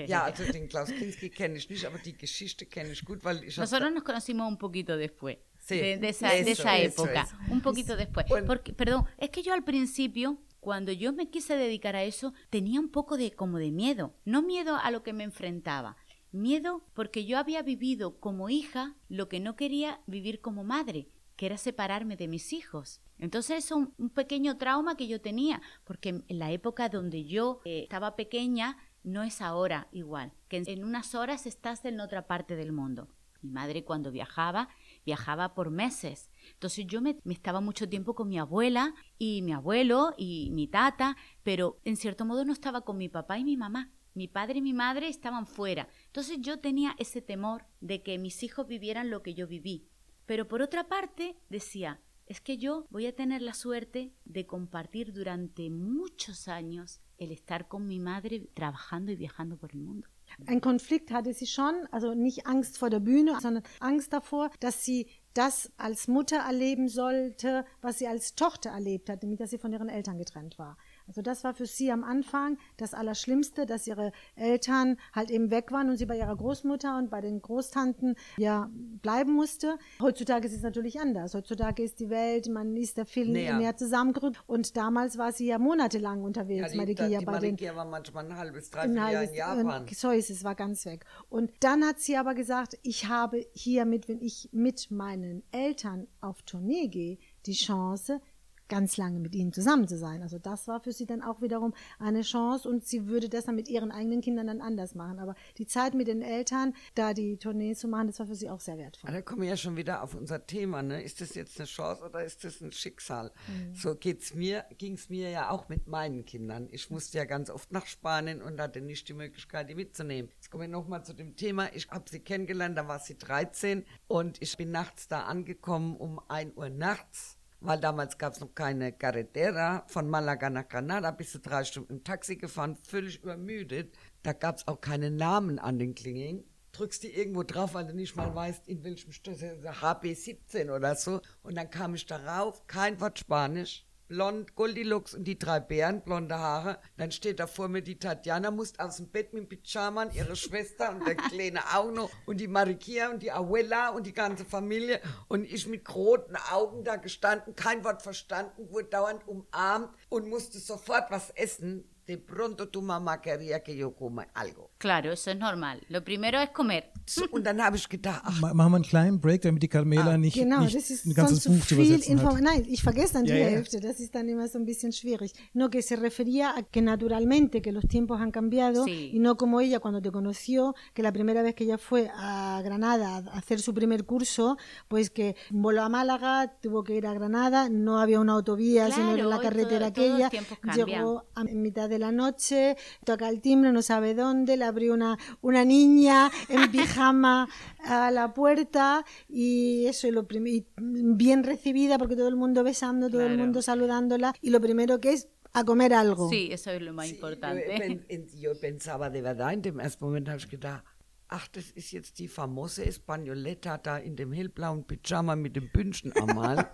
Ja, also den Klaus Kinski kenne ich nicht, aber die Geschichte kenne ich gut, weil ich Nosotros nos conocimos un poquito después. Sí, de, de, esa, eso, de esa época, es. un poquito después. Porque, perdón, es que yo al principio cuando yo me quise dedicar a eso, tenía un poco de como de miedo, no miedo a lo que me enfrentaba, miedo porque yo había vivido como hija lo que no quería vivir como madre, que era separarme de mis hijos. Entonces es un, pequeño trauma que yo tenía, porque en la época donde yo eh, estaba pequeña no es ahora igual, que en unas horas estás en otra parte del mundo. Mi madre cuando viajaba, viajaba por meses entonces yo me, estaba mucho tiempo con mi abuela y mi abuelo y mi tata, pero en cierto modo no estaba con mi papá y mi mamá. Mi padre y mi madre estaban fuera. Entonces yo tenía ese temor de que mis hijos vivieran lo que yo viví. Pero por otra parte decía, es que yo voy a tener la suerte de compartir durante muchos años el estar con mi madre trabajando y viajando por el mundo. Ein Konflikt hatte sie schon, also nicht Angst vor der Bühne, sondern Angst davor, dass sie das als Mutter erleben sollte, was sie als Tochter erlebt hat, nämlich dass sie von ihren Eltern getrennt war. Also das war für sie am Anfang das Allerschlimmste, dass ihre Eltern halt eben weg waren und sie bei ihrer Großmutter und bei den Großtanten ja bleiben musste. Heutzutage ist es natürlich anders. Heutzutage ist die Welt, man ist der viel näher, näher zusammengerückt und damals war sie ja monatelang unterwegs. Ja, die, die bei Marikia den, war manchmal ein halbes, dreiviertel Jahr in Japan. So ist es, war ganz weg. Und dann hat sie aber gesagt, ich habe hiermit, wenn ich mit meinen Eltern auf Tournee gehe, die Chance, ganz lange mit ihnen zusammen zu sein. Also das war für sie dann auch wiederum eine Chance und sie würde das dann mit ihren eigenen Kindern dann anders machen. Aber die Zeit mit den Eltern, da die Tournee zu machen, das war für sie auch sehr wertvoll. Da kommen wir ja schon wieder auf unser Thema. Ne? Ist das jetzt eine Chance oder ist das ein Schicksal? Mhm. So geht's mir, ging's mir ja auch mit meinen Kindern. Ich musste ja ganz oft nach Spanien und hatte nicht die Möglichkeit, die mitzunehmen. Jetzt kommen wir nochmal zu dem Thema. Ich habe sie kennengelernt, da war sie 13 und ich bin nachts da angekommen um 1 Uhr nachts weil damals gab es noch keine Carretera. Von Malaga nach Granada bist du drei Stunden im Taxi gefahren, völlig übermüdet. Da gab es auch keine Namen an den Klingeln. Drückst die irgendwo drauf, weil du nicht mal weißt, in welchem Stoß, HB17 oder so. Und dann kam ich darauf, kein Wort Spanisch. Blond, Goldilocks und die drei Bären, blonde Haare. Dann steht da vor mir die Tatjana, muss aus dem Bett mit dem Pyjama, ihre Schwester und der Kleine auch noch und die Marikia und die Abuela und die ganze Familie und ich mit roten Augen da gestanden, kein Wort verstanden, wurde dauernd umarmt und musste sofort was essen de pronto tu mamá quería que yo coma algo. Claro, eso es normal. Lo primero es comer. Und dann habe ich gedacht, ach, Ma- Machen wir einen kleinen Break, damit die Carmela Ah, nicht, Genau, nicht das ist ein ganzes sonst Buch zu übersetzen hat. Nein, ich vergesse dann die Ja, ja. Hälfte, das ist dann immer so ein bisschen schwierig. No, que se refería a que naturalmente que los tiempos han cambiado Sí. y no como ella cuando te conoció, que la primera vez que ella fue a Granada a hacer su primer curso, pues que voló a Málaga, tuvo que ir a Granada, no había una autovía, sino Claro, era la carretera todo- aquella, llegó a mitad de la noche, toca el timbre, no sabe dónde, le abrió una, una niña en pijama a la puerta y eso, y lo y bien recibida porque todo el mundo besando, todo el mundo saludándola y lo primero que es a comer algo. Sí, eso es lo más importante. en- yo pensaba de verdad, in dem ersten Moment habe ich gedacht, ach, das ist jetzt die famose Espagnoletta da in dem hellblauen Pyjama mit dem Bündchen am Hals.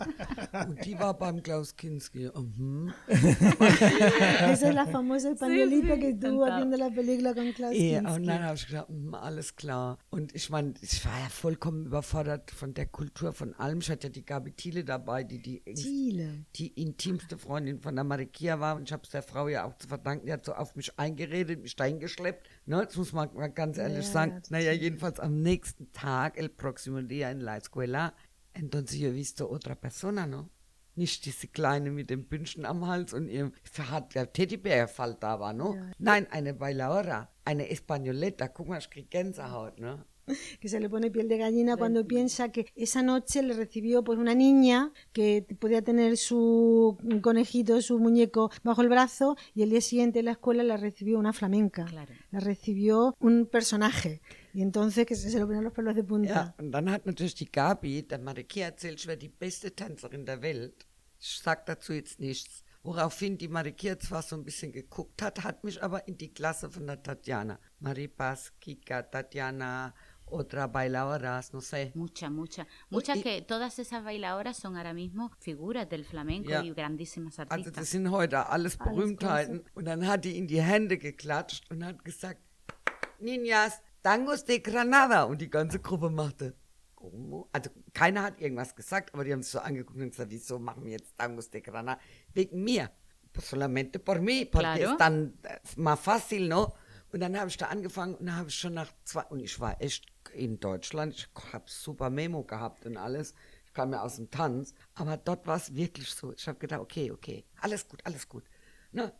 Und die war beim Klaus Kinski. Mhm. Esa es la famosa que estuvo encantado. haciendo la película con Klaus Ja, Kinski. und dann habe ich gedacht, mhm, alles klar. Und ich meine, ich war ja vollkommen überfordert von der Kultur von allem. Ich hatte ja die Gabi Thiele dabei, die die, Chile. die intimste Freundin von der Marikia war. Und ich habe es der Frau ja auch zu verdanken. Die hat so auf mich eingeredet, mich dahin geschleppt. Ne, das muss man mal ganz ehrlich Ja, sagen. ja, naja, jedenfalls am nächsten Tag, el próximo día en la escuela, entonces yo he visto otra persona, ¿no? Nicht diese Kleine mit dem Bündchen am Hals und ihrem hat der Teddybär-Fall da war, no? Nein, eine Bailaora, eine Españoleta. Guck mal, ich krieg Gänsehaut, ne? que se le pone piel de gallina cuando piensa que esa noche le recibió pues una niña que podía tener su conejito, su muñeco bajo el brazo y el día siguiente en la escuela la recibió una flamenca. Claro. La recibió un personaje y entonces que se le ponían los pelos de punta. Ja, und dann hat natürlich die Gabi, der Marikia erzählt, ich wäre die beste Tänzerin der Welt. Ich sag dazu jetzt nichts. Woraufhin die Marikia zwar so ein bisschen geguckt hat, hat mich aber in die Klasse von der Tatjana. Maripas, Kika, Tatjana, otra bailadoras, no sé. Muchas, muchas. Muchas y- que todas esas bailadoras son ahora mismo figuras del flamenco Ja. y grandísimas Also artistas. das sind heute alles Berühmtheiten. Und dann hat die in die Hände geklatscht und hat gesagt, Niñas, Tangos de Granada. Und die ganze Gruppe machte, "Como?" also keiner hat irgendwas gesagt, aber die haben sich so angeguckt und gesagt, wieso machen wir jetzt Tangos de Granada? Wegen mir. Solamente por mí, porque Claro. es tan eh, más fácil, ¿no? Und dann habe ich da angefangen und habe ich schon nach zwei, und ich war echt in Deutschland, ich habe super Memo gehabt und alles. Ich kam ja aus dem Tanz, aber dort war es wirklich so. Ich habe gedacht, okay, okay, alles gut, alles gut. Ne,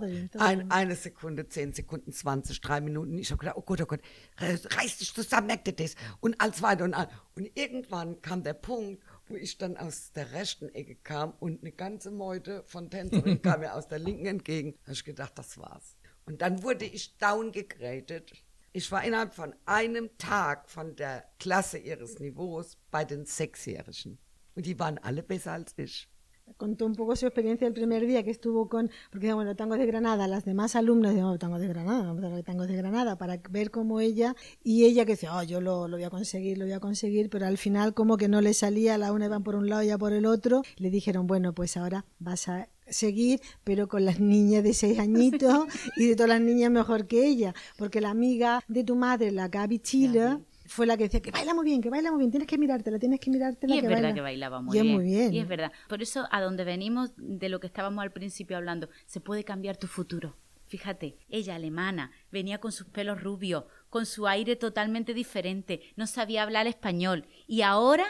bien, todo Ein, eine Sekunde, zehn Sekunden, 20, drei Minuten. Ich habe gedacht, oh Gott, oh Gott, re- reiß dich zusammen, merkt ihr das? Und als weiter und an. Und irgendwann kam der Punkt, wo ich dann aus der rechten Ecke kam und eine ganze Meute von Tänzerinnen kam mir aus der linken entgegen. Da habe ich gedacht, das war's. Und dann wurde ich down gegradet. Ich war innerhalb von einem Tag von der Klasse ihres Niveaus bei den Sechsjährigen. Und die waren alle besser als ich. Contó un poco su experiencia el primer día que estuvo con, porque bueno, tangos de Granada, las demás alumnas decían, oh, tangos de Granada, vamos a tangos de Granada, para ver cómo ella, y ella que decía, oh, yo lo, lo voy a conseguir, lo voy a conseguir, pero al final como que no le salía, la una iban por un lado y ya por el otro, le dijeron, bueno, pues ahora vas a seguir, pero con las niñas de seis añitos y de todas las niñas mejor que ella, porque la amiga de tu madre, la Gaby Chile, fue la que decía que baila muy bien, que baila muy bien, tienes que mirártela, tienes que mirártela. Y es que verdad baila. que bailaba muy Y es bien. muy bien. Y es verdad. Por eso, a donde venimos de lo que estábamos al principio hablando, se puede cambiar tu futuro. Fíjate, ella alemana, venía con sus pelos rubios, con su aire totalmente diferente, no sabía hablar español y ahora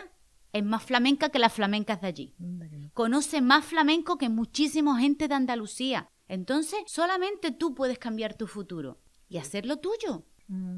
es más flamenca que las flamencas de allí. Conoce más flamenco que muchísima gente de Andalucía. Entonces, solamente tú puedes cambiar tu futuro y hacerlo tuyo.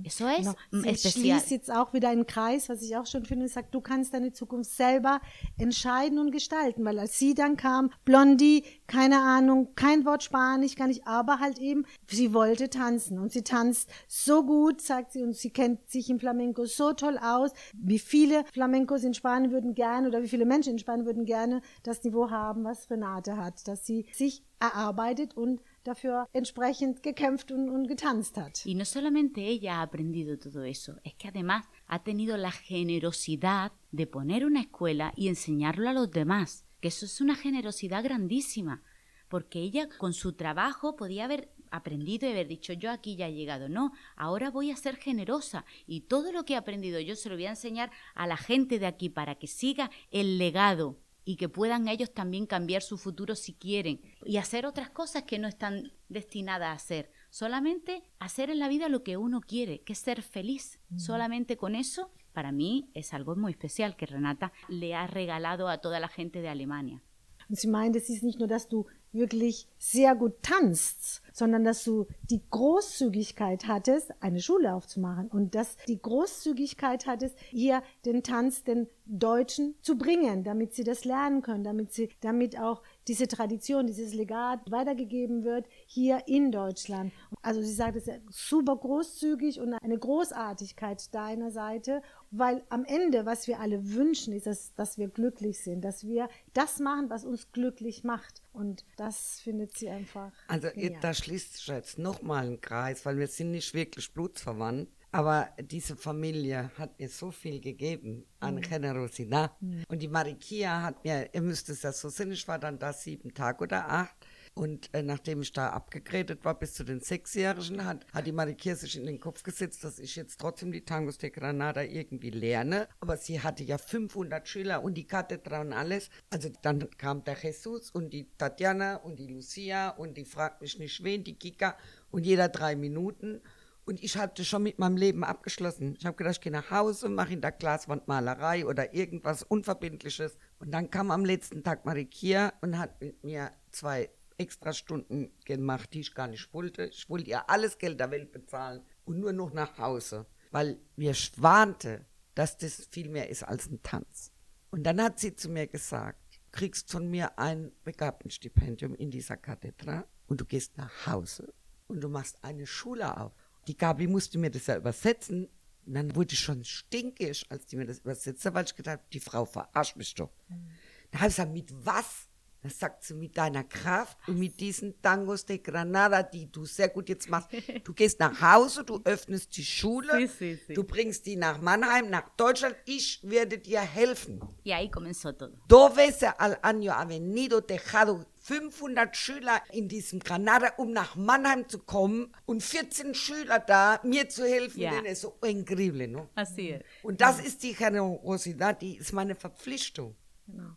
Eso es? Genau. Sie especial. schließt jetzt auch wieder einen Kreis, was ich auch schon finde, sagt, du kannst deine Zukunft selber entscheiden und gestalten, weil als sie dann kam, Blondie, keine Ahnung, kein Wort Spanisch, kann ich, aber halt eben, sie wollte tanzen. Und sie tanzt so gut, sagt sie, und sie kennt sich im Flamenco so toll aus, wie viele Flamencos in Spanien würden gerne oder wie viele Menschen in Spanien würden gerne das Niveau haben, was Renate hat, dass sie sich erarbeitet und dafür entsprechend gekämpft und, und getanzt hat. Y no solamente ella ha aprendido todo eso, es que además ha tenido la generosidad de poner una escuela y enseñarlo a los demás. que eso es una generosidad grandísima, porque ella con su trabajo podía haber aprendido y haber dicho yo aquí ya he llegado. No, ahora voy a ser generosa y todo lo que he aprendido yo se lo voy a enseñar a la gente de aquí para que siga el legado y que puedan ellos también cambiar su futuro si quieren y hacer otras cosas que no están destinadas a hacer. Solamente hacer en la vida lo que uno quiere, que es ser feliz. Solamente con eso, para mí es algo muy especial que Renata le ha regalado a toda la gente de Alemania. Und sie meint, es ist nicht nur, dass du wirklich sehr gut tanzt, sondern dass du die Großzügigkeit hattest, eine Schule aufzumachen. Und dass die Großzügigkeit hattest, hier den Tanz den Deutschen zu bringen, damit sie das lernen können, damit sie, damit auch diese Tradition, dieses Legat weitergegeben wird hier in Deutschland. Also sie sagt, es ist super großzügig und eine Großartigkeit deiner Seite, weil am Ende, was wir alle wünschen, ist, dass, dass wir glücklich sind, dass wir das machen, was uns glücklich macht. Und das findet sie einfach. Also ihr, da schließt sich jetzt nochmal ein Kreis, weil wir sind nicht wirklich blutsverwandt. Aber diese Familie hat mir so viel gegeben an mhm. Generosidad. Mhm. Und die Marikia hat mir, ihr müsst es ja so sehen, ich war dann da sieben Tage oder acht. Und äh, nachdem ich da abgegrätet war bis zu den Sechsjährigen, hat, hat die Marikia sich in den Kopf gesetzt, dass ich jetzt trotzdem die Tangos de Granada irgendwie lerne. Aber sie hatte ja 500 Schüler und die Kathedra und alles. Also dann kam der Jesus und die Tatjana und die Lucia und die fragt mich nicht wen, die Kika und jeder drei Minuten. Und ich hatte schon mit meinem Leben abgeschlossen. Ich habe gedacht, ich gehe nach Hause, mache in der Glaswandmalerei oder irgendwas Unverbindliches. Und dann kam am letzten Tag Marikia und hat mit mir zwei Extrastunden gemacht, die ich gar nicht wollte. Ich wollte ihr alles Geld der Welt bezahlen und nur noch nach Hause, weil mir warnte, dass das viel mehr ist als ein Tanz. Und dann hat sie zu mir gesagt, kriegst von mir ein Begabtenstipendium in dieser Kathedra und du gehst nach Hause und du machst eine Schule auf die Gabi musste mir das ja übersetzen. Und dann wurde ich schon stinkig, als die mir das übersetzte, weil ich gedacht habe, die Frau verarscht mich doch. Mhm. Da habe ich gesagt, mit was? Das sagt sie, mit deiner Kraft und mit diesen Tangos de Granada, die du sehr gut jetzt machst. Du gehst nach Hause, du öffnest die Schule, sí, sí, sí. du bringst die nach Mannheim, nach Deutschland. Ich werde dir helfen. Y ahí comenzó todo. Dos veces al año ha venido dejado 500 Schüler in diesem Granada, um nach Mannheim zu kommen und 14 Schüler da, mir zu helfen, ja. es so increíble, ¿no? Así es. Und das ist die Generosidad, die ist meine Verpflichtung. No.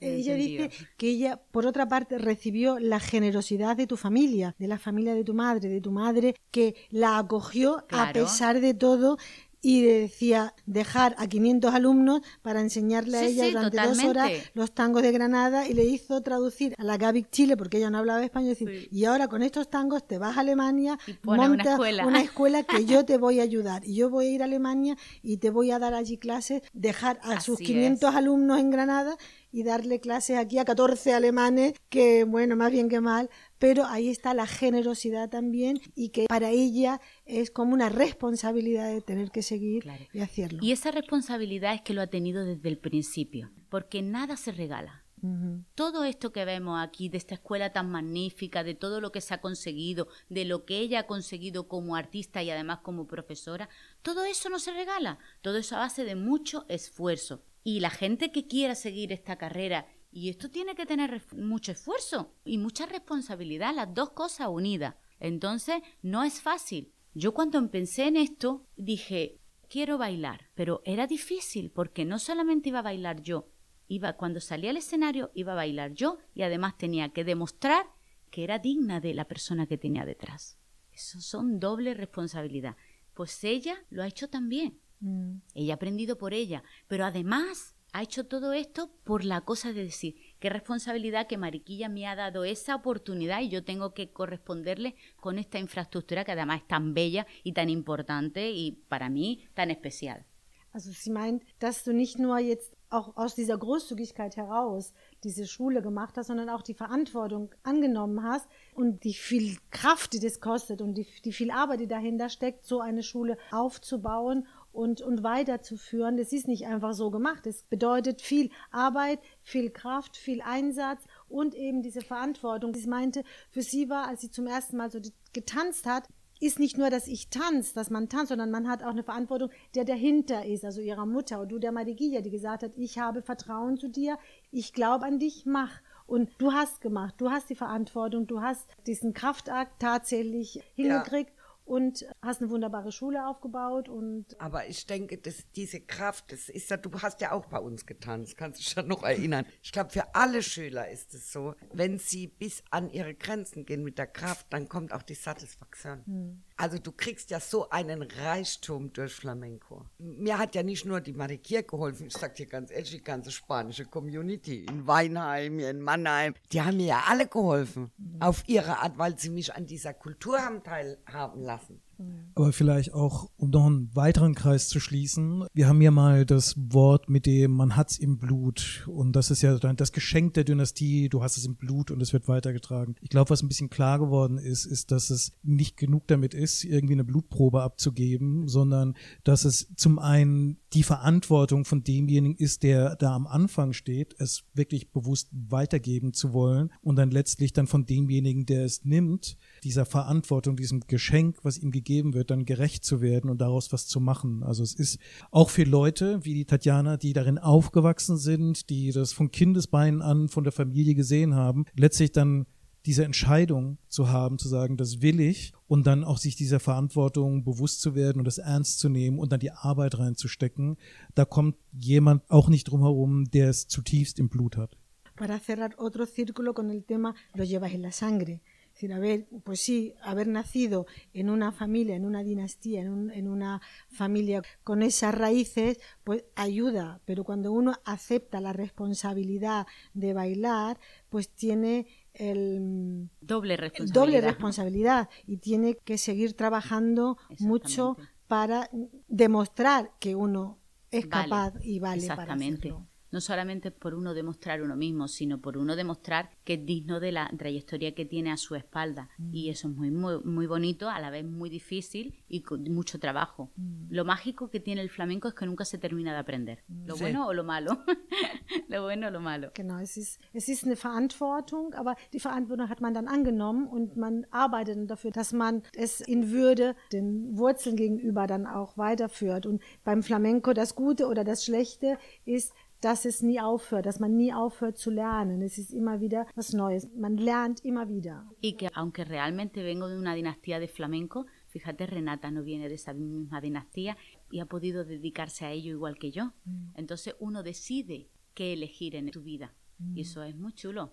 Ella dice que ella, por otra parte, recibió la generosidad de tu familia, de la familia de tu madre, de tu madre, que la acogió claro. a pesar de todo y decía dejar a 500 alumnos para enseñarle a ella durante dos horas los tangos de Granada y le hizo traducir a la Gavic Chile porque ella no hablaba español y ahora con estos tangos te vas a Alemania montas una escuela. que yo te voy a ayudar. Y yo voy a ir a Alemania y te voy a dar allí clases dejar a sus 500 alumnos en Granada y darle clases aquí a 14 alemanes, que bueno, más bien que mal, pero ahí está la generosidad también y que para ella es como una responsabilidad de tener que seguir y hacerlo. Y esa responsabilidad es que lo ha tenido desde el principio, porque nada se regala. Todo esto que vemos aquí, de esta escuela tan magnífica, de todo lo que se ha conseguido, de lo que ella ha conseguido como artista y además como profesora, todo eso no se regala, todo eso a base de mucho esfuerzo. Y la gente que quiera seguir esta carrera, y esto tiene que tener mucho esfuerzo y mucha responsabilidad, las dos cosas unidas. Entonces, no es fácil. Yo cuando pensé en esto, dije, quiero bailar, pero era difícil porque no solamente iba a bailar yo, iba cuando salía al escenario iba a bailar yo y además tenía que demostrar que era digna de la persona que tenía detrás. Eso son doble responsabilidad. Pues ella lo ha hecho también. Mm. Ella ha aprendido por ella, pero además ha hecho todo esto por la cosa de decir, qué responsabilidad que Mariquilla me ha dado esa oportunidad y yo tengo que corresponderle con esta infraestructura que además es tan bella y tan importante y para mí tan especial. Also sie meint, dass du nicht nur jetzt auch aus dieser Großzügigkeit heraus diese Schule gemacht hast, sondern auch die Verantwortung angenommen hast und die viel Kraft, die das kostet und die, die viel Arbeit, die dahinter steckt, so eine Schule aufzubauen und, und weiterzuführen. Das ist nicht einfach so gemacht. Es bedeutet viel Arbeit, viel Kraft, viel Einsatz und eben diese Verantwortung. Sie meinte, für sie war, als sie zum ersten Mal so getanzt hat, ist nicht nur, dass ich tanze, dass man tanzt, sondern man hat auch eine Verantwortung, der dahinter ist, also ihrer Mutter und du der Madigia, die gesagt hat, ich habe Vertrauen zu dir, ich glaube an dich, mach. Und du hast gemacht, du hast die Verantwortung, du hast diesen Kraftakt tatsächlich hingekriegt. Ja und hast eine wunderbare Schule aufgebaut und aber ich denke, dass diese Kraft, das ist ja, du hast ja auch bei uns getanzt, kannst du dich schon noch erinnern. Ich glaube, für alle Schüler ist es so, wenn sie bis an ihre Grenzen gehen mit der Kraft, dann kommt auch die Satisfaktion. Hm. Also du kriegst ja so einen Reichtum durch Flamenco. Mir hat ja nicht nur die Marikir geholfen, ich sag dir ganz ehrlich, die ganze spanische Community in Weinheim, in Mannheim, die haben mir ja alle geholfen. Auf ihre Art, weil sie mich an dieser Kultur haben teilhaben lassen. Aber vielleicht auch, um noch einen weiteren Kreis zu schließen, wir haben ja mal das Wort mit dem man hat's im Blut. Und das ist ja das Geschenk der Dynastie, du hast es im Blut und es wird weitergetragen. Ich glaube, was ein bisschen klar geworden ist, ist, dass es nicht genug damit ist, irgendwie eine Blutprobe abzugeben, sondern dass es zum einen die Verantwortung von demjenigen ist, der da am Anfang steht, es wirklich bewusst weitergeben zu wollen und dann letztlich dann von demjenigen, der es nimmt, dieser Verantwortung, diesem Geschenk, was ihm gegeben wird, dann gerecht zu werden und daraus was zu machen. Also es ist auch für Leute wie die Tatjana, die darin aufgewachsen sind, die das von Kindesbeinen an von der Familie gesehen haben, letztlich dann diese Entscheidung zu haben, zu sagen, das will ich und dann auch sich dieser Verantwortung bewusst zu werden und das ernst zu nehmen und dann die Arbeit reinzustecken, da kommt jemand auch nicht drum herum, der es zutiefst im Blut hat. Para cerrar otro círculo con el tema, lo llevas en la sangre. Es decir, haber, pues sí, haber nacido en una familia, en una dinastía, en, un, en, una familia con esas raíces, pues ayuda. Pero cuando uno acepta la responsabilidad de bailar, pues tiene el doble responsabilidad, doble responsabilidad y tiene que seguir trabajando mucho para demostrar que uno es capaz y vale para hacerlo no solamente por uno demostrar uno mismo, sino por uno demostrar que es digno de la trayectoria que tiene a su espalda. Y mm. eso es muy, muy, muy bonito, a la vez muy difícil y con mucho trabajo. Mm. Lo mágico que tiene el flamenco es que nunca se termina de aprender. Mm. Lo bueno o lo malo. lo bueno o lo malo. Genau, es ist, es ist eine Verantwortung, aber die Verantwortung hat man dann angenommen und man arbeitet dafür, dass man es in Würde den Wurzeln gegenüber dann auch weiterführt. Und beim Flamenco das Gute oder das Schlechte ist, dass es nie aufhört, dass man nie aufhört zu lernen. Es ist immer wieder was Neues. Man lernt immer wieder. Y que aunque realmente vengo de una dinastía de flamenco, fíjate, Renata no viene de esa misma dinastía y ha podido dedicarse a ello igual que yo. Mm. Entonces uno decide qué elegir en tu vida. Mm. Y eso es muy chulo.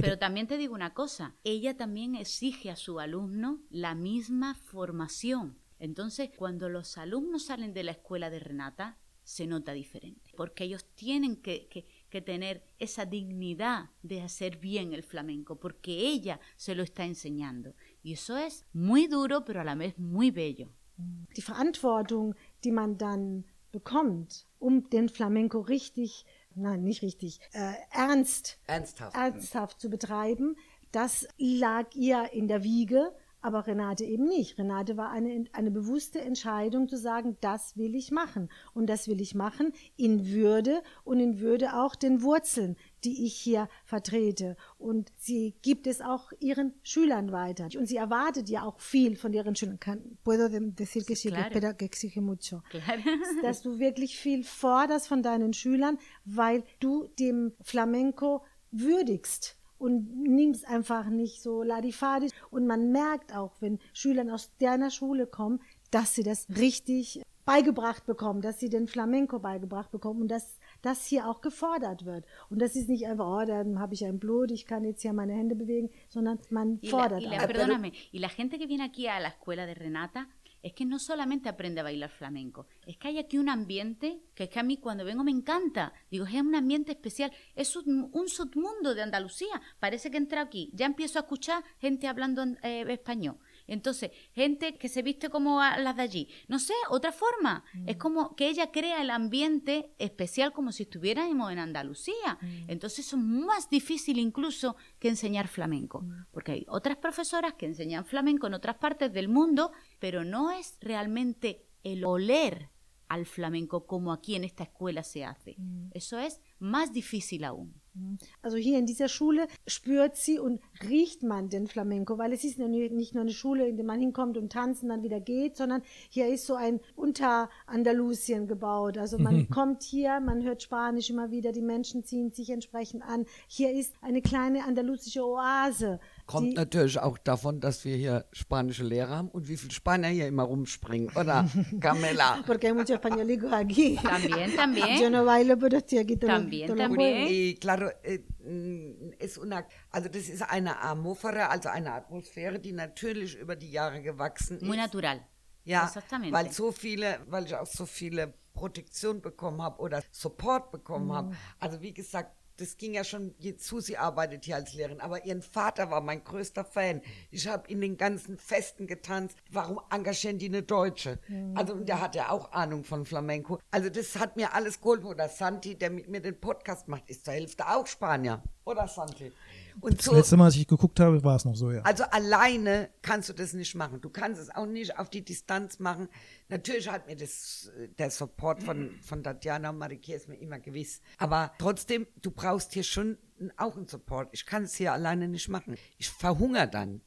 Pero también te digo una cosa, ella también exige a su alumno la misma formación. Entonces, cuando los alumnos salen de la escuela de Renata, se nota diferente, porque ellos tienen que, que, que, tener esa dignidad de hacer bien el flamenco, porque ella se lo está enseñando. Y eso es muy duro, pero a la vez muy bello. Die Verantwortung, die man dann bekommt, um den Flamenco richtig, nein, nicht richtig, äh, ernst, ernsthaft. ernsthaft zu betreiben, das lag ihr in der Wiege aber Renate eben nicht. Renate war eine, eine bewusste Entscheidung zu sagen, das will ich machen. Und das will ich machen in Würde und in Würde auch den Wurzeln, die ich hier vertrete. Und sie gibt es auch ihren Schülern weiter. Und sie erwartet ja auch viel von ihren Schülern. puedo decir que sí, claro. que que exige mucho. Claro. Dass du wirklich viel forderst von deinen Schülern, weil du dem Flamenco würdigst und nimmst einfach nicht so ladifadis. Und man merkt auch, wenn Schüler aus deiner Schule kommen, dass sie das richtig beigebracht bekommen, dass sie den Flamenco beigebracht bekommen und dass das hier auch gefordert wird. Und das ist nicht einfach, oh, dann habe ich ein Blut, ich kann jetzt hier meine Hände bewegen, sondern man fordert. Y la, y la, perdóname, y la gente que viene aquí a la escuela de Renata es que no solamente aprende a bailar flamenco, es que hay aquí un ambiente que es que a mí cuando vengo me encanta. Digo, es un ambiente especial, es un, submundo de Andalucía. Parece que entra aquí, ya empiezo a escuchar gente hablando eh, español. Entonces, gente que se viste como las de allí. No sé, otra forma. Mm. Es como que ella crea el ambiente especial como si estuviéramos en Andalucía. Mm. Entonces, eso es más difícil incluso que enseñar flamenco. Mm. Porque hay otras profesoras que enseñan flamenco en otras partes del mundo, pero no es realmente el oler al flamenco como aquí en esta escuela se hace. Eso es más difícil aún. Also hier in dieser Schule spürt sie und riecht man den Flamenco, weil es ist nicht nur eine Schule, in der man hinkommt und tanzt und dann wieder geht, sondern hier ist so ein Unter-Andalusien gebaut. Also man kommt hier, man hört Spanisch immer wieder, die Menschen ziehen sich entsprechend an. Hier ist eine kleine andalusische Oase. Kommt natürlich auch davon, dass wir hier spanische Lehrer haben und wie viele Spanier hier immer rumspringen, oder, Camela? Porque hay muchos españolicos aquí. También, también. Yo no bailo, pero estoy aquí todo, También, todo también. Y claro, äh, mh, es una, also das ist eine Amorphore, also eine Atmosphäre, die natürlich über die Jahre gewachsen ist. Muy natural. Ja, Exactamente. weil so viele, weil ich auch so viele Protektion bekommen habe oder Support bekommen habe. Also wie gesagt, das ging ja schon, sie arbeitet hier als Lehrerin, aber ihren Vater war mein größter Fan. Ich habe in den ganzen Festen getanzt. Warum engagieren die eine Deutsche? Also und der hat ja auch Ahnung von Flamenco. Also das hat mir alles geholfen. Oder Santi, der mit mir den Podcast macht, ist zur Hälfte auch Spanier. Oder Santi? Und Das so, letzte Mal, als ich geguckt habe, war es noch so, ja. also alleine kannst du das nicht machen. Du kannst es auch nicht auf die Distanz machen. Natürlich hat mir das, äh, der Support von, von Tatjana und Marikia ist mir immer gewiss. Aber trotzdem, du brauchst hier schon auch einen Support. Ich kann es hier alleine nicht machen. Ich verhungere dann.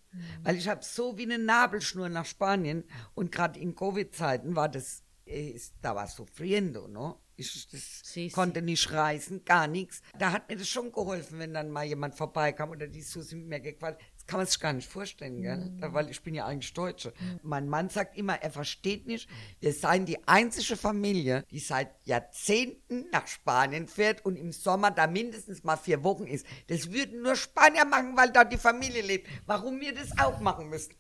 Weil ich habe so wie eine Nabelschnur nach Spanien und gerade in Covid-Zeiten war das, äh, ist, da war sufriendo, no? Ich konnte nicht reisen, gar nichts. Da hat mir das schon geholfen, wenn dann mal jemand vorbeikam oder die Susi mit mir gequatscht. Das kann man sich gar nicht vorstellen, gell? Da- Weil ich bin ja eigentlich Deutsche. Mein Mann sagt immer, er versteht nicht, wir seien die einzige Familie, die seit Jahrzehnten nach Spanien fährt und im Sommer da mindestens mal vier Wochen ist. Das würden nur Spanier machen, weil dort die Familie lebt. Warum wir das auch machen müssen?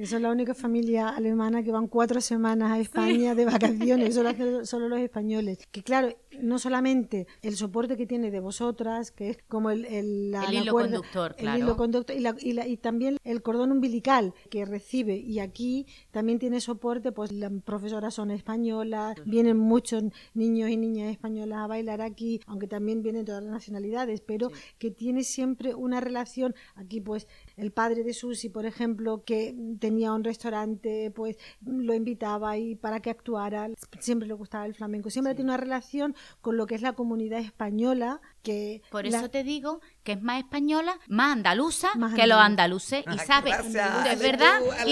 Que son la única familia alemana que van cuatro semanas a España de vacaciones, solo, solo los españoles. Que claro, no solamente el soporte que tiene de vosotras, que es como el, el, la- El hilo cuerda- conductor, el claro. hilo conductor y, la- y la- y también el cordón umbilical que recibe. Y aquí también tiene soporte, pues las profesoras son españolas, vienen muchos niños y niñas españolas a bailar aquí, aunque también vienen todas las nacionalidades, pero que tiene siempre una relación. Aquí, pues, el padre de Susi, por ejemplo, que tenía un restaurante, pues lo invitaba y para que actuara, siempre le gustaba el flamenco, siempre tiene una relación con lo que es la comunidad española, que Por la- eso te digo que es más española, más andaluza Más que los andaluza. andaluces. Y Ah, sabe, gracias. es Ale verdad, tú, ale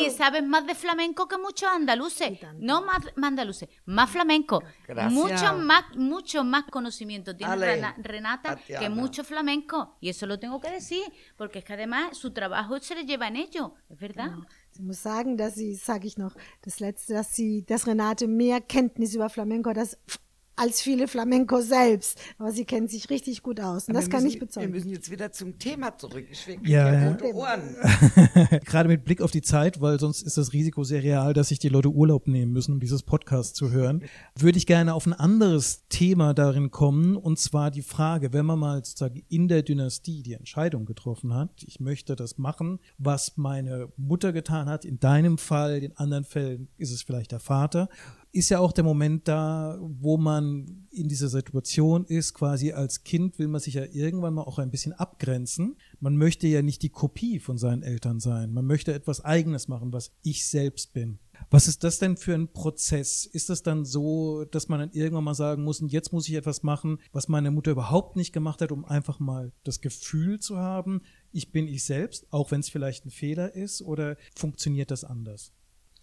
y y sabes más de flamenco que muchos andaluces. No más, más andaluces, más flamenco. Gracias. Mucho más, mucho más conocimiento tiene Ale, Renata que mucho flamenco. Y eso lo tengo que decir, porque es que además su trabajo se le lleva en ello. Es verdad. Ich muss sagen, dass sie, sage ich noch, das letzte, dass sie, dass Renate mehr Kenntnis über Flamenco hat als, als viele Flamenco selbst. Aber sie kennt sich richtig gut aus. Und das wir kann müssen, ich Wir bezeugen. müssen jetzt wieder zum Thema zurück. Ich ja, ja. rote Ohren. Gerade mit Blick auf die Zeit, weil sonst ist das Risiko sehr real, dass sich die Leute Urlaub nehmen müssen, um dieses Podcast zu hören, würde ich gerne auf ein anderes Thema darin kommen, und zwar die Frage, wenn man mal sozusagen in der Dynastie die Entscheidung getroffen hat, ich möchte das machen, was meine Mutter getan hat, in deinem Fall, in anderen Fällen ist es vielleicht der Vater, ist ja auch der Moment da, wo man in dieser Situation ist, quasi als Kind will man sich ja irgendwann mal auch ein bisschen abgrenzen. Man möchte ja nicht die Kopie von seinen Eltern sein. Man möchte etwas Eigenes machen, was ich selbst bin. Was ist das denn für ein Prozess? Ist das dann so, dass man dann irgendwann mal sagen muss, jetzt muss ich etwas machen, was meine Mutter überhaupt nicht gemacht hat, um einfach mal das Gefühl zu haben, ich bin ich selbst, auch wenn es vielleicht ein Fehler ist, oder funktioniert das anders?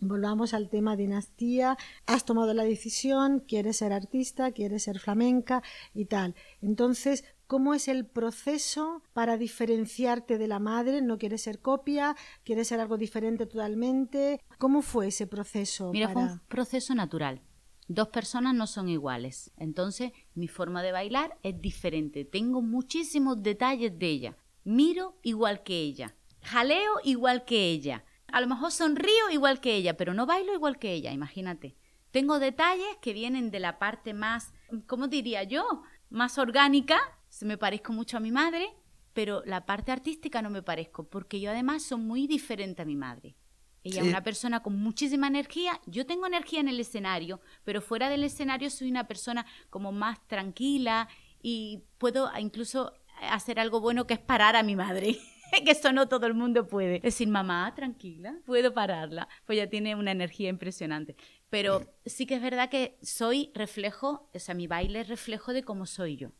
Volvamos al tema dinastía. Has tomado la decisión, quieres ser artista, quieres ser flamenca y tal. Entonces, ¿cómo es el proceso para diferenciarte de la madre? ¿No quieres ser copia? ¿Quieres ser algo diferente totalmente? ¿Cómo fue ese proceso? Mira, fue un proceso natural. Dos personas no son iguales. Entonces, mi forma de bailar es diferente. Tengo muchísimos detalles de ella. Miro igual que ella. Jaleo igual que ella. A lo mejor sonrío igual que ella, pero no bailo igual que ella, imagínate. Tengo detalles que vienen de la parte más, ¿cómo diría yo? Más orgánica. Se me parezco mucho a mi madre, pero la parte artística no me parezco, porque yo además soy muy diferente a mi madre. Ella es una persona con muchísima energía. Yo tengo energía en el escenario, pero fuera del escenario soy una persona como más tranquila y puedo incluso hacer algo bueno que es parar a mi madre. que eso no todo el mundo puede. Decir, mamá, tranquila, puedo pararla. Pues ya tiene una energía impresionante. Pero sí que es verdad que soy reflejo, o sea, mi baile es reflejo de cómo soy yo.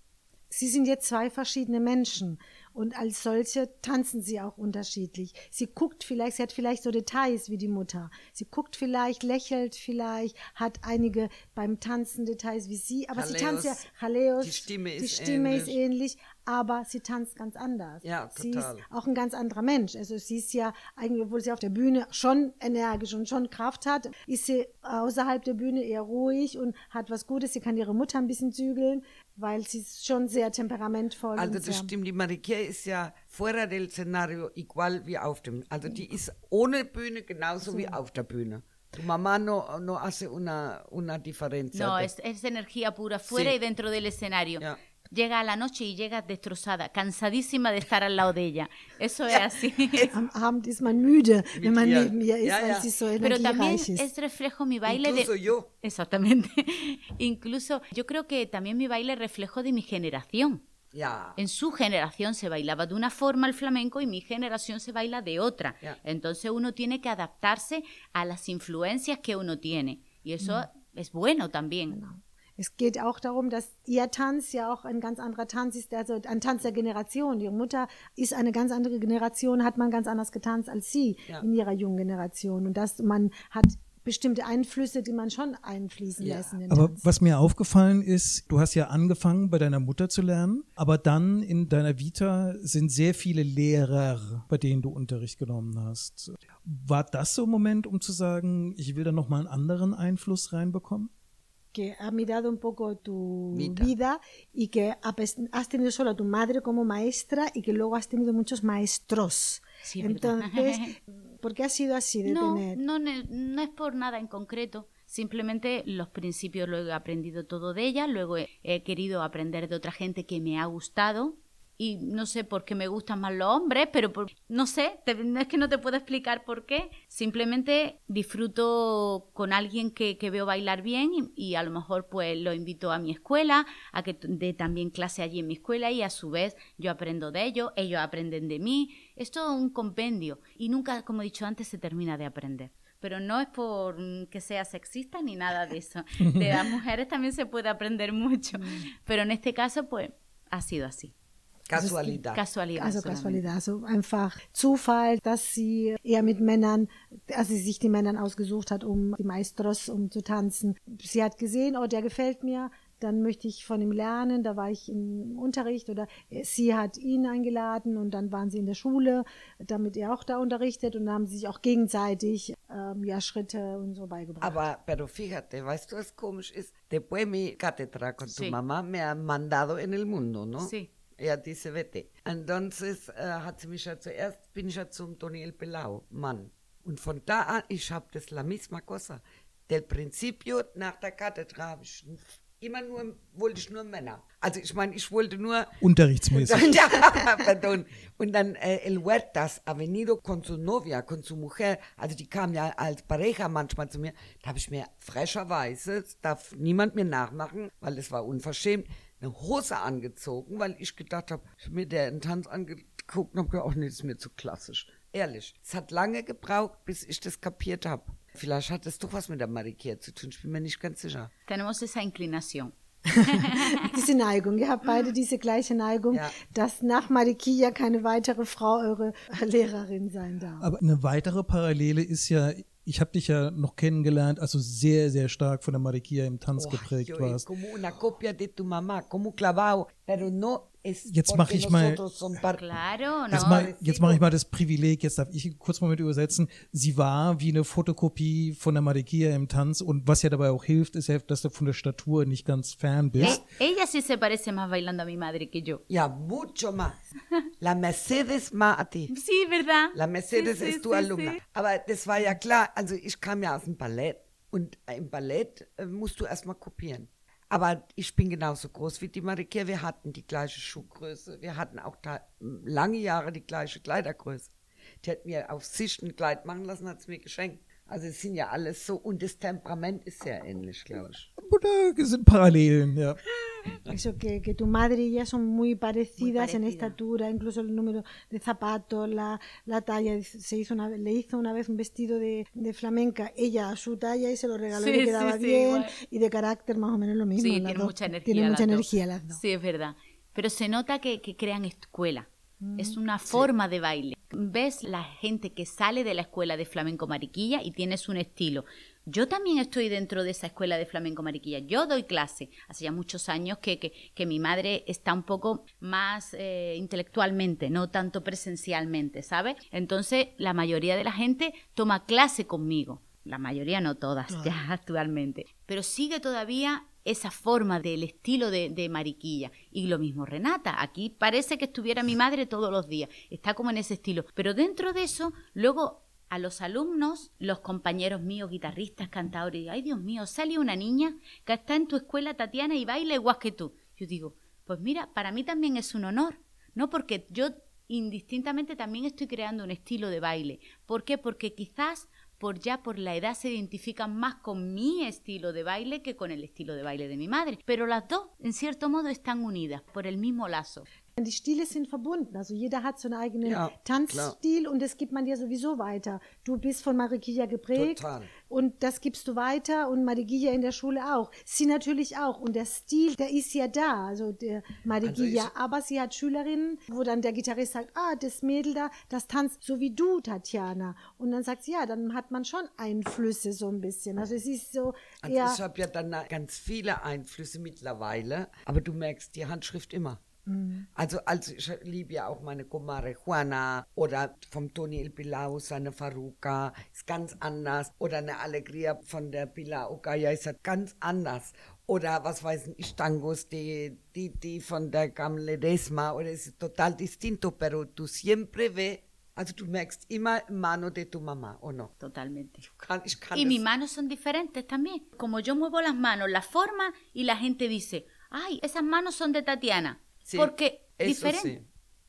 sie sind jetzt zwei verschiedene Menschen. Und als solche tanzen sie auch unterschiedlich. Sie guckt vielleicht, sie hat vielleicht so Details wie die Mutter. Sie guckt vielleicht, lächelt vielleicht, hat einige beim Tanzen Details wie sie, aber Chaleos. sie tanzt ja Chaleos. Die Stimme die ist Stimme ist ähnlich. ähnlich, aber sie tanzt ganz anders. Ja, Sie ist total. auch ein ganz anderer Mensch. Also sie ist ja eigentlich, obwohl sie auf der Bühne schon energisch und schon Kraft hat, ist sie außerhalb der Bühne eher ruhig und hat was Gutes. Sie kann ihre Mutter ein bisschen zügeln, weil sie ist schon sehr temperamentvoll. Also das stimmt, die Mariquer ist ja fuera del Szenario igual wie auf dem. Also die ist ohne Bühne genauso wie auf der Bühne. Tu mamá no, no hace una, una diferencia. No, es, es energía pura fuera Sí. y dentro del escenario. Ya. Llega a la noche y llega destrozada, cansadísima de estar al lado de ella. Eso es así. Am Abend ist man müde, wenn man ihr. neben ihr ist, Ja, weil ja. sie so Pero también es reflejo mi baile Incluso de... yo. Exactamente. Incluso yo creo que también mi baile es reflejo de mi generación. Ja. En su generación se bailaba de una forma el flamenco y mi generación se baila de otra. Ya. Entonces uno tiene que adaptarse a las influencias que uno tiene. Y eso Mm. es bueno también. Es geht auch darum, dass ihr Tanz ja auch ein ganz anderer Tanz ist, also ein Tanz der Generation. Ihre Mutter ist eine ganz andere Generation, hat man ganz anders getanzt als sie Ja. in ihrer jungen Generation. Und dass man hat bestimmte Einflüsse, die man schon einfließen Ja. lässt in den Aber Tanz. was mir aufgefallen ist, du hast ja angefangen bei deiner Mutter zu lernen, aber dann in deiner Vita sind sehr viele Lehrer, bei denen du Unterricht genommen hast. War das so ein Moment, um zu sagen, ich will da nochmal einen anderen Einfluss reinbekommen? Que ha mirado un poco tu Vida. vida, y que has tenido solo a tu madre como maestra y que luego has tenido muchos maestros. Sí. Entonces, ¿por qué ha sido así de No, tener? no, no es por nada en concreto. Simplemente los principios lo he aprendido todo de ella, luego he, he querido aprender de otra gente que me ha gustado y no sé por qué me gustan más los hombres, pero por- no sé, te- es que no te puedo explicar por qué. Simplemente disfruto con alguien que, que veo bailar bien y, y a lo mejor pues lo invito a mi escuela, a que dé también clase allí en mi escuela y a su vez yo aprendo de ellos, ellos aprenden de mí. Es todo un compendio y nunca, como he dicho antes, se termina de aprender. Pero no es por mm, que sea sexista ni nada de eso. De las mujeres también se puede aprender mucho. Pero en este caso, pues, ha sido así. Casualidad. Casualidad. Also. Casualidad, also einfach Zufall, dass sie eher mit Männern, dass sie sich die Männern ausgesucht hat, um die Maestros, um zu tanzen. Sie hat gesehen, oh, der gefällt mir, dann möchte ich von ihm lernen, da war ich im Unterricht oder sie hat ihn eingeladen und dann waren sie in der Schule, damit er auch da unterrichtet und dann haben sie sich auch gegenseitig ähm, ja Schritte und so beigebracht. Aber, pero fíjate, ¿weißt du, was komisch ist? Después mi cátedra con tu Sí. mamá me ha mandado en el mundo, ¿no? Sí. Ella dice, vete. Entonces äh, hat sie mich ja zuerst, bin ich ja zum Toniel Pelau, Mann. Und von da an, ich habe das la misma cosa. Del principio nach der ich immer nur, wollte ich nur Männer. Also ich meine, ich wollte nur Unterrichtsmäßig. ya, perdón. Und dann äh, El Huertas ha venido con su novia, con su mujer. Also die kam ja als Pareja manchmal zu mir. Da habe ich mir frecherweise, das darf niemand mir nachmachen, weil es war unverschämt, eine Hose angezogen, weil ich gedacht habe, ich hab mir den Tanz angeguckt und habe gedacht, ach nee, das ist mir zu klassisch. Ehrlich, es hat lange gebraucht, bis ich das kapiert habe. Vielleicht hat es doch was mit der Marikier zu tun, ich bin mir nicht ganz sicher. Tenemos esa inclinación. diese Neigung, ihr habt beide diese gleiche Neigung, Ja. dass nach Marikia keine weitere Frau eure Lehrerin sein darf. Aber eine weitere Parallele ist ja, ich habe dich ja noch kennengelernt, als du sehr, sehr stark von der Marikia im Tanz geprägt yo, warst. Como una copia de tu mamá, como clavado, pero no Jetzt porque mach ich mal- Claro, Jetzt, ¿no? jetzt mache ich mal das Privileg, jetzt darf ich kurz mal mit übersetzen. Sie war wie eine Fotokopie von der Marikia im Tanz und was ja dabei auch hilft, ist ja, dass du von der Statur nicht ganz fern bist. Eh, ella sí se parece más bailando a mi madre que yo. Ja, mucho más. La Mercedes más a ti. Sí, ¿verdad? La Mercedes Sí, sí, ist tu sí, Alumna. sí. Aber das war ja klar, also ich kam ja aus dem Ballett und im Ballett äh, musst du erstmal kopieren. Aber ich bin genauso groß wie die Marikia. Wir hatten die gleiche Schuhgröße. Wir hatten auch da lange Jahre die gleiche Kleidergröße. Die hat mir auf sich ein Kleid machen lassen, hat es mir geschenkt. Also es sind ja alles so, und das Temperament ist sehr ähnlich, glaube ich. Da sind Parallelen, ja. Eso, que, que tu madre y ella son muy parecidas, en parecida. estatura, incluso el número de zapatos, la, la talla. Se hizo una, le hizo una vez un vestido de, de flamenca, ella a su talla y se lo regaló y Sí, le quedaba sí, sí, bien. igual. Y de carácter más o menos lo mismo. Sí, las tiene dos. mucha energía. Tienen las mucha dos. energía las dos. Sí, es verdad. pero se nota que, que crean escuela. Es una forma de baile. Ves la gente que sale de la escuela de flamenco mariquilla y tienes un estilo. Yo también estoy dentro de esa escuela de flamenco mariquilla. Yo doy clase. Hace ya muchos años que, que, mi madre está un poco más eh, intelectualmente, no tanto presencialmente, ¿sabes? Entonces la mayoría de la gente toma clase conmigo. La mayoría no todas ya actualmente. Pero sigue todavía esa forma del estilo de, mariquilla. Y lo mismo Renata, aquí parece que estuviera mi madre todos los días, está como en ese estilo. Pero dentro de eso, luego a los alumnos, los compañeros míos, guitarristas, cantadores, ay Dios mío, sale una niña que está en tu escuela, Tatiana, y baila igual que tú. Yo digo, pues mira, para mí también es un honor, ¿no? Porque yo indistintamente también estoy creando un estilo de baile. ¿Por qué? Porque quizás por ya por la edad se identifican más con mi estilo de baile que con el estilo de baile de mi madre. Pero las dos, en cierto modo, están unidas por el mismo lazo. Die Stile sind verbunden. Also jeder hat so einen eigenen ja, Tanzstil klar. und das gibt man ja sowieso weiter. Du bist von Marikia geprägt Total. und das gibst du weiter und Marikia in der Schule auch. Sie natürlich auch. Und der Stil, der ist ja da, also der Marikia. Also Aber sie hat Schülerinnen, wo dann der Gitarrist sagt, ah, das Mädel da, das tanzt so wie du, Tatjana. Und dann sagt sie, ja, dann hat man schon Einflüsse so ein bisschen. Also es ist so also Ich habe ja dann ganz viele Einflüsse mittlerweile, aber du merkst die Handschrift immer. Mhm. Also, also ich liebe ja auch meine Comare Juana oder vom Toni El Pilau, seine Faruka, ist ganz anders. Oder eine Alegria von der Pilar Okaya ist ganz anders. Oder was weiß ich, Tangos die, die, die von der Gamle Desma, oder es ist total distinto, pero tú siempre ves Also du merkst immer mano de tu mamá, ¿o no? Totalmente. y mis manos son diferentes también. Como yo muevo las manos, la forma y la gente dice, ay, esas manos son de Tatiana. Sí, Porque diferente. Sí.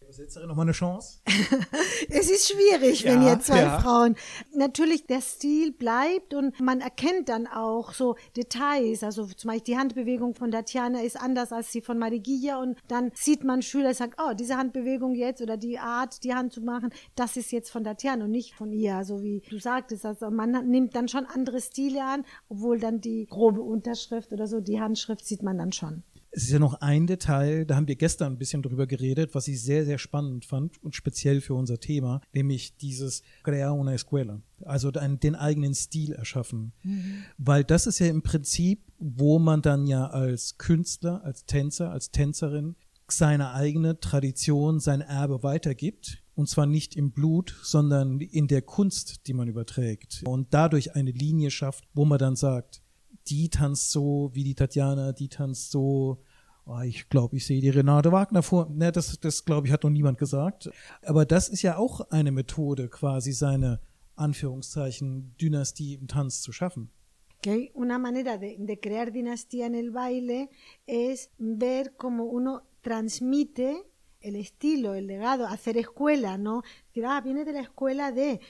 Übersetzerin nochmal eine Chance? es ist schwierig, ja, wenn ihr zwei ja. Frauen. Natürlich, der Stil bleibt und man erkennt dann auch so Details. Also zum Beispiel die Handbewegung von Tatjana ist anders als die von Marigia und dann sieht man Schüler, sagt, oh, diese Handbewegung jetzt oder die Art, die Hand zu machen, das ist jetzt von Tatjana und nicht von ihr, so wie du sagtest. Also man nimmt dann schon andere Stile an, obwohl dann die grobe Unterschrift oder so, die Handschrift sieht man dann schon. Es ist ja noch ein Detail, da haben wir gestern ein bisschen drüber geredet, was ich sehr, sehr spannend fand und speziell für unser Thema, nämlich dieses Crear una Escuela, also den, eigenen Stil erschaffen. Mhm. Weil das ist ja im Prinzip, wo man dann ja als Künstler, als Tänzer, als Tänzerin seine eigene Tradition, sein Erbe weitergibt. Und zwar nicht im Blut, sondern in der Kunst, die man überträgt. Und dadurch eine Linie schafft, wo man dann sagt, die tanzt so wie die Tatjana, die tanzt so. Oh, ich glaube, ich sehe die Renate Wagner vor. Ne, das, das glaube ich, hat noch niemand gesagt. Aber das ist ja auch eine Methode, quasi seine Anführungszeichen Dynastie im Tanz zu schaffen. Okay. Una manera de, de crear dinastía en el baile es ver cómo uno transmite el estilo, el legado, hacer escuela, ¿no? Decir, ah, viene de la escuela de,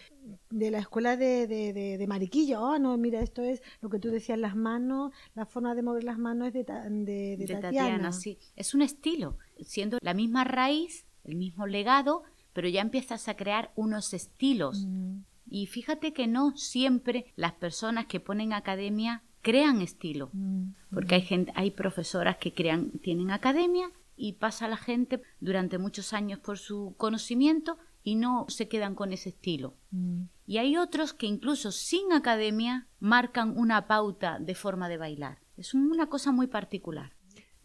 de la escuela de, de, de, de Mariquillo. Oh, no, mira, esto es lo que tú decías, las manos, la forma de mover las manos es de, de, de, Tatiana. Tatiana. sí. Es un estilo, siendo la misma raíz, el mismo legado, pero ya empiezas a crear unos estilos. Mm. Y fíjate que no siempre las personas que ponen academia crean estilo, mm. porque hay gente, hay profesoras que crean, tienen academia y pasa la gente durante muchos años por su conocimiento y no se quedan con ese estilo. Mm. Y hay otros que incluso sin academia marcan una pauta de forma de bailar. Es una cosa muy particular.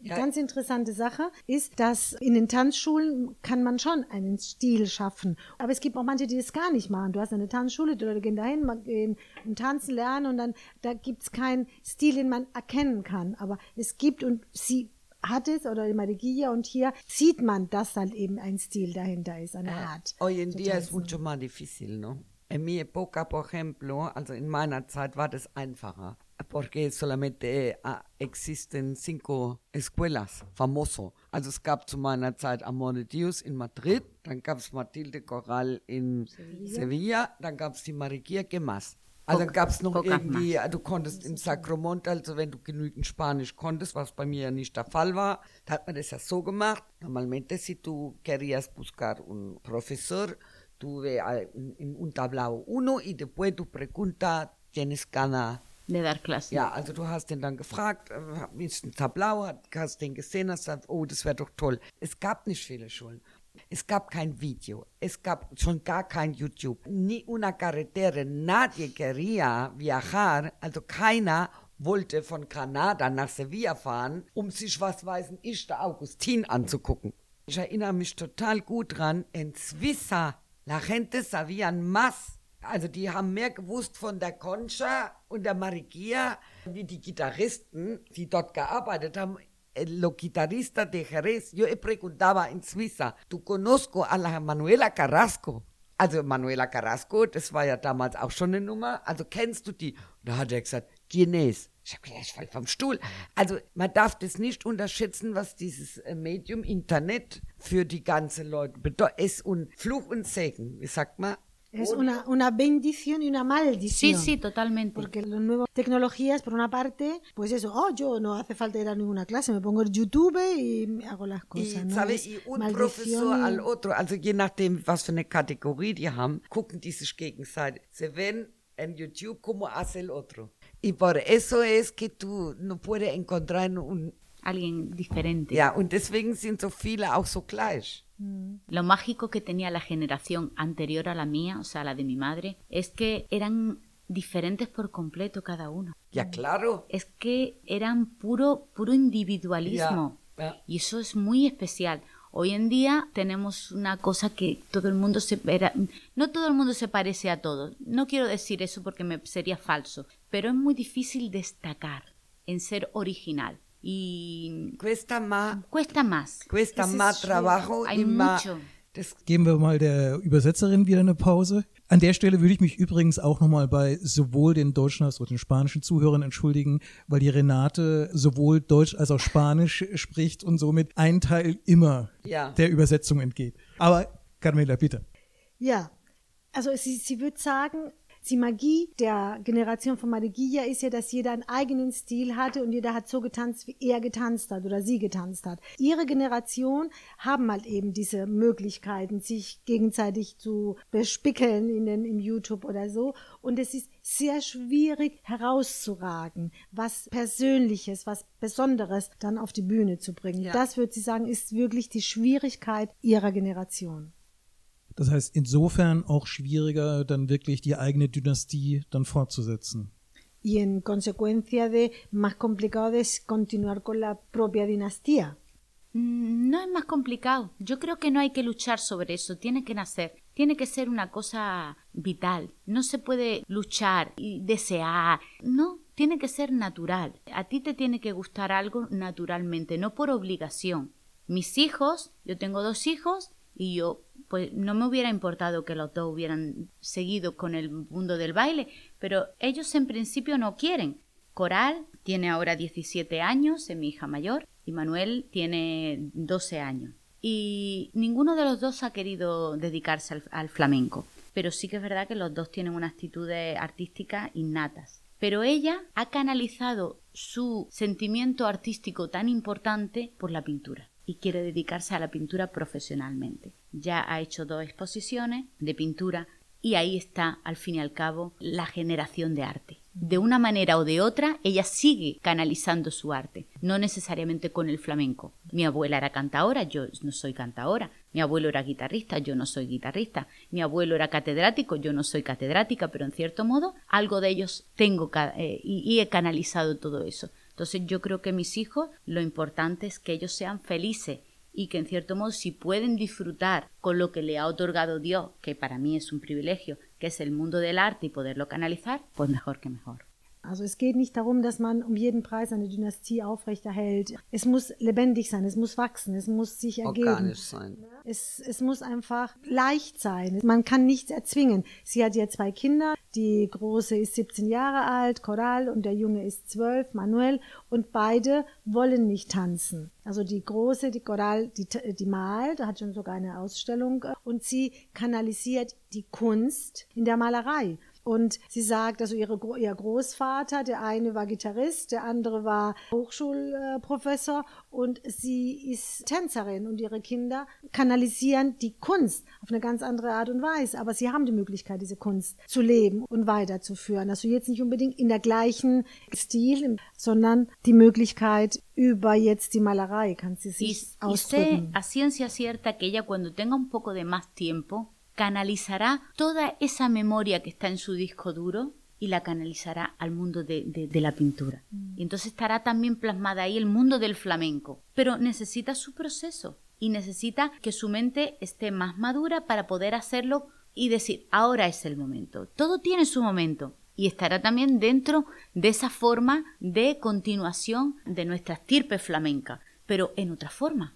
Die ganz interessante Sache ist, dass in den Tanzschulen kann man schon einen Stil schaffen. Aber es gibt auch manche, die das gar nicht machen. Du hast eine Tanzschule, die Leute gehen dahin, gehen tanzen lernen und dann da gibt es keinen Stil, den man erkennen kann. Aber es gibt und sie hat es oder Mariquilla und hier sieht man, dass halt eben ein Stil dahinter ist, eine Art. Hoy en día es mucho más difícil, ¿no? En mi época, por ejemplo, also in meiner Zeit war das einfacher, porque solamente uh, existen cinco escuelas famoso. Also es gab zu meiner Zeit Amor de Dios in Madrid, dann gab es Matilde Corral in Sevilla, Sevilla dann gab es die Mariquilla, ¿qué más? Also gab es noch Guck irgendwie, du konntest in Sacramento, also wenn du genügend Spanisch konntest, was bei mir ja nicht der Fall war, da hat man das ja so gemacht. Normalmente, si tú querías buscar un profesor, tú ve en un tablao uno y después tu pregunta tienes cada de dar clases. Ja, also du hast den dann gefragt, äh, ist ein Tablau, hast den gesehen, hast gesagt, oh, das wäre doch toll. Es gab nicht viele Schulen. Es gab kein Video, es gab schon gar kein YouTube. Ni una carretera, nadie quería viajar, also keiner wollte von Granada nach Sevilla fahren, um sich, was weiß ich, der Augustin anzugucken. Ich erinnere mich total gut dran, en Suiza, la gente sabían más also die haben mehr gewusst von der Concha und der Marigia, wie die Gitarristen, die dort gearbeitet haben. Los guitarristas de Jerez, yo preguntaba en Suiza, ¿tú conozco a la Manuela Carrasco? Also Manuela Carrasco, das war ja damals auch schon eine Nummer. Also kennst du die? Da hat er gesagt, Guinness. Ich habe gedacht, ich fall vom Stuhl. Also man darf das nicht unterschätzen, was dieses äh, Medium Internet für die ganze Leute bedeutet. Es und Fluch und Segen, wie sagt man? Es una, una, bendición y una maldición. Sí, sí, totalmente. Porque las nuevas tecnologías, por una parte, pues eso, oh, yo no hace falta ir a ninguna clase, me pongo en YouTube y hago las cosas. Y, ¿no? ¿sabe? y un maldición profesor y... al otro, also je nachdem, was für eine Kategorie die haben, gucken die sich gegenseitig. Se ven en YouTube como hace el otro. Y por eso es que tú no puedes encontrar un... Alguien diferente. Ja, und deswegen sind so viele auch so gleich. Lo mágico que tenía la generación anterior a la mía, o sea, la de mi madre, es que eran diferentes por completo cada uno. Ya, claro. Es que eran puro, puro individualismo. Ya, ya. Y eso es muy especial. Hoy en día tenemos una cosa que todo el mundo se era, no todo el mundo se parece a todo. No quiero decir eso porque me sería falso, pero es muy difícil destacar en ser original y cuesta más cuesta más cuesta más trabajo Hay y más mucho. das Geben wir mal der Übersetzerin wieder eine Pause. An der Stelle würde ich mich übrigens auch nochmal bei sowohl den deutschen als auch den spanischen Zuhörern entschuldigen, weil die Renate sowohl Deutsch als auch Spanisch spricht und somit ein Teil immer Ja. der Übersetzung entgeht. Aber Carmela, bitte. Ja, also sie, sie würde sagen, die Magie der Generation von Marigia ist ja, dass jeder einen eigenen Stil hatte und jeder hat so getanzt, wie er getanzt hat oder sie getanzt hat. Ihre Generation haben halt eben diese Möglichkeiten, sich gegenseitig zu bespickeln in den, im YouTube oder so. Und es ist sehr schwierig herauszuragen, was Persönliches, was Besonderes dann auf die Bühne zu bringen. Ja. Das würde sie sagen, ist wirklich die Schwierigkeit ihrer Generation. Das heißt, insofern auch schwieriger, dann wirklich die eigene Dynastie dann fortzusetzen. y en consecuencia de más complicado de continuar con la propia dinastía. Mm, No es más complicado. Yo creo que no hay que luchar sobre eso. Tiene que nacer. Tiene que ser una cosa vital. No se puede luchar y desear. No, tiene que ser natural. A ti te tiene que gustar algo naturalmente, no por obligación. Mis hijos, yo tengo dos hijos y yo pues no me hubiera importado que los dos hubieran seguido con el mundo del baile, pero ellos en principio no quieren. Coral tiene ahora 17 años, es mi hija mayor, y Manuel tiene 12 años. Y ninguno de los dos ha querido dedicarse al, flamenco, pero sí que es verdad que los dos tienen unas actitudes artísticas innatas. Pero ella ha canalizado su sentimiento artístico tan importante por la pintura y quiere dedicarse a la pintura profesionalmente. Ya ha hecho dos exposiciones de pintura y ahí está, al fin y al cabo, la generación de arte. De una manera o de otra, ella sigue canalizando su arte, no necesariamente con el flamenco. Mi abuela era cantaora, yo no soy cantaora. Mi abuelo era guitarrista, yo no soy guitarrista. Mi abuelo era catedrático, yo no soy catedrática, pero en cierto modo algo de ellos tengo eh, y, y he canalizado todo eso. Entonces yo creo que mis hijos, lo importante es que ellos sean felices y que en cierto modo si pueden disfrutar con lo que le ha otorgado Dios, que para mí es un privilegio, que es el mundo del arte y poderlo canalizar, pues mejor que mejor. Also es geht nicht darum, dass man um jeden Preis eine Dynastie aufrechterhält. Es muss lebendig sein, es muss wachsen, es muss sich ergeben. organisch sein. Es, es muss einfach leicht sein. Man kann nichts erzwingen. Sie hat ja zwei Kinder. Die große ist 17 Jahre alt, Coral, und der Junge ist 12, Manuel. Und beide wollen nicht tanzen. Also die große, die Coral, die, die malt, hat schon sogar eine Ausstellung. Und sie kanalisiert die Kunst in der Malerei. Und sie sagt, also ihre, ihr Großvater, der eine war Gitarrist, der andere war Hochschulprofessor und sie ist Tänzerin und ihre Kinder kanalisieren die Kunst auf eine ganz andere Art und Weise. Aber sie haben die Möglichkeit, diese Kunst zu leben und weiterzuführen. Also jetzt nicht unbedingt in der gleichen Stil, sondern die Möglichkeit über jetzt die Malerei kann sie sich y, ausdrücken. Y sé a ciencia cierta que ella cuando tenga un poco de más tiempo canalizará toda esa memoria que está en su disco duro y la canalizará al mundo de, de, de la pintura. Mm. Y entonces estará también plasmada ahí el mundo del flamenco. Pero necesita su proceso y necesita que su mente esté más madura para poder hacerlo y decir, ahora es el momento. Todo tiene su momento y estará también dentro de esa forma de continuación de nuestra estirpe flamenca, pero en otra forma.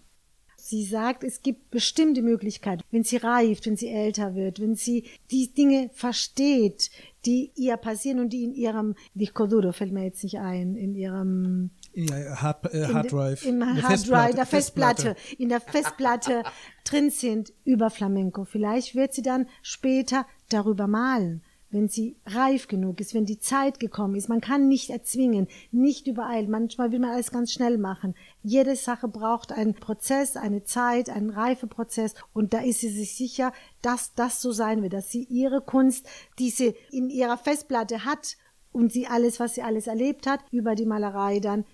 Sie sagt, es gibt bestimmte Möglichkeiten, wenn sie reift, wenn sie älter wird, wenn sie die Dinge versteht, die ihr passieren und die in ihrem Disco duro fällt mir jetzt nicht ein, in ihrem ja, Hard, äh, Hard Drive. Im Hard Drive, der Festplatte, in der Festplatte drin sind über Flamenco. Vielleicht wird sie dann später darüber malen wenn sie reif genug ist, wenn die Zeit gekommen ist. Man kann nicht erzwingen, nicht übereilen. Manchmal will man alles ganz schnell machen. Jede Sache braucht einen Prozess, eine Zeit, einen Reifeprozess. Und da ist sie sich sicher, dass das so sein wird, dass sie ihre Kunst, die sie in ihrer Festplatte hat und sie alles, was sie alles erlebt hat, über die Malerei dann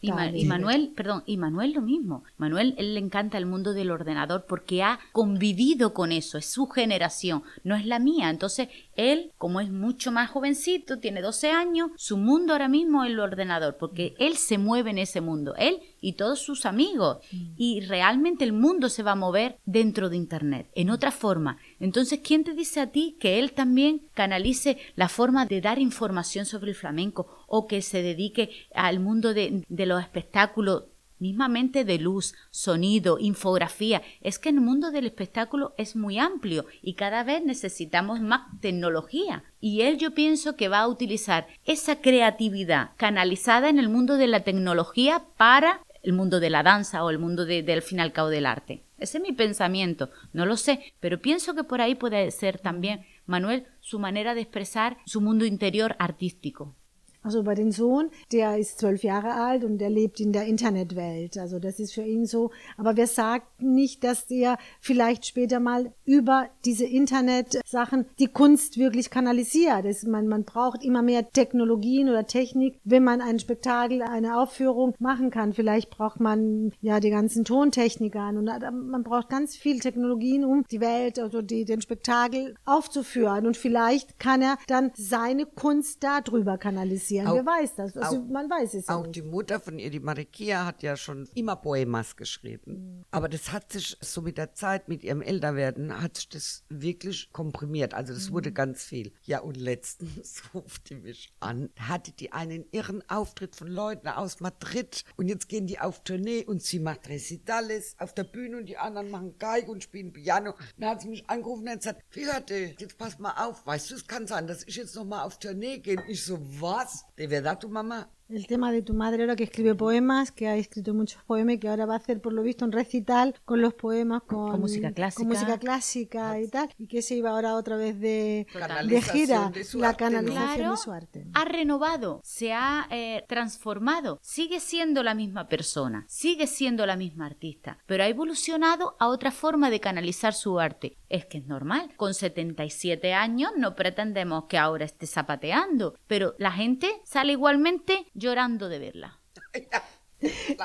Y, Ma y, Manuel, perdón, y Manuel lo mismo. Manuel, él le encanta el mundo del ordenador porque ha convivido con eso, es su generación, no es la mía. Entonces, él, como es mucho más jovencito, tiene 12 años, su mundo ahora mismo es el ordenador, porque él se mueve en ese mundo, él y todos sus amigos. Mm. Y realmente el mundo se va a mover dentro de Internet, en otra forma. Entonces, ¿quién te dice a ti que él también canalice la forma de dar información sobre el flamenco o que se dedique al mundo de, los espectáculos mismamente de luz, sonido, infografía. Es que el mundo del espectáculo es muy amplio y cada vez necesitamos más tecnología. Y él yo pienso que va a utilizar esa creatividad canalizada en el mundo de la tecnología para el mundo de la danza o el mundo de, del fin al del arte. Ese es mi pensamiento, no lo sé, pero pienso que por ahí puede ser también, Manuel, su manera de expresar su mundo interior artístico. Also bei dem Sohn, der ist zwölf Jahre alt und der lebt in der Internetwelt. Also das ist für ihn so. Aber wir sagen nicht, dass der vielleicht später mal über diese Internetsachen die Kunst wirklich kanalisiert. Das, man, man braucht immer mehr Technologien oder Technik, wenn man ein Spektakel, eine Aufführung machen kann. Vielleicht braucht man ja die ganzen Tontechniker und man braucht ganz viel Technologien, um die Welt, also die, den Spektakel aufzuführen. Und vielleicht kann er dann seine Kunst darüber kanalisieren passieren. Auch, Wer weiß das? Also auch, man weiß es Auch nicht. die Mutter von ihr, die Marikia, hat ja schon immer Poemas geschrieben. Mhm. Aber das hat sich so mit der Zeit, mit ihrem Älterwerden, hat sich das wirklich komprimiert. Also das mhm. wurde ganz viel. Ja, und letztens rufte mich an, hatte die einen irren Auftritt von Leuten aus Madrid und jetzt gehen die auf Tournee und sie macht Recitales auf der Bühne und die anderen machen Geige und spielen Piano. Dann hat sie mich angerufen und gesagt, Fíjate, jetzt pass mal auf, weißt du, es kann sein, dass ich jetzt noch mal auf Tournee gehe. Ich so, was? ¿De verdad tu mamá? El tema de tu madre era que escribe poemas, que ha escrito muchos poemas y que ahora va a hacer, por lo visto, un recital con los poemas, con, música clásica, música clásica y tal, y que se iba ahora otra vez de, de gira, la canalización de su arte. Ha renovado, se ha eh, transformado, sigue siendo la misma persona, sigue siendo la misma artista, pero ha evolucionado a otra forma de canalizar su arte. Es que es normal, con 77 años no pretendemos que ahora esté zapateando, pero la gente sale igualmente llorando de verla.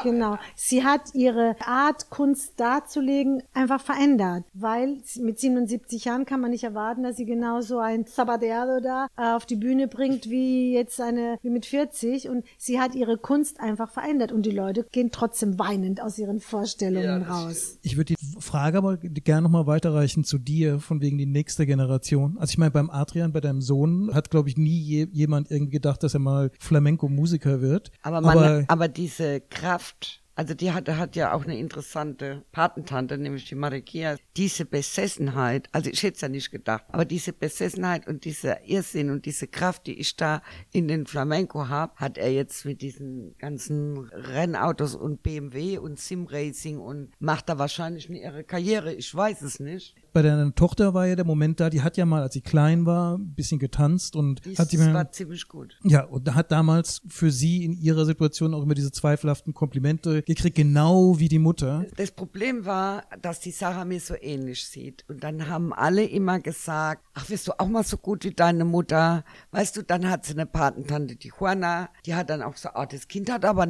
genau. Sie hat ihre Art, Kunst darzulegen, einfach verändert, weil mit 77 Jahren kann man nicht erwarten, dass sie genauso ein Sabadeado da äh, auf die Bühne bringt, wie jetzt eine, wie mit 40 und sie hat ihre Kunst einfach verändert und die Leute gehen trotzdem weinend aus ihren Vorstellungen ja, raus. Ich würde die Frage aber gerne nochmal weiterreichen zu dir, von wegen die nächste Generation. Also ich meine, beim Adrian, bei deinem Sohn, hat glaube ich nie je, jemand irgendwie gedacht, dass er mal Flamenco-Musiker wird. Aber, man, aber, aber diese Kraft. Also die hat, hat ja auch eine interessante Patentante, nämlich die Marikia. Diese Besessenheit, also ich hätte es ja nicht gedacht, aber diese Besessenheit und dieser Irrsinn und diese Kraft, die ich da in den Flamenco habe, hat er jetzt mit diesen ganzen Rennautos und BMW und Simracing und macht da wahrscheinlich eine ihre Karriere, ich weiß es nicht. Bei deiner Tochter war ja der Moment da, die hat ja mal, als sie klein war, ein bisschen getanzt und Dies hat die mal, war ziemlich gut. ja, und hat damals für sie in ihrer Situation auch immer diese zweifelhaften Komplimente gekriegt, genau wie die Mutter. Das Problem war, dass die Sarah mir so ähnlich sieht. Und dann haben alle immer gesagt, ach, wirst du auch mal so gut wie deine Mutter? Weißt du, dann hat sie eine Patentante, die Juana, die hat dann auch so, ah, das Kind hat aber,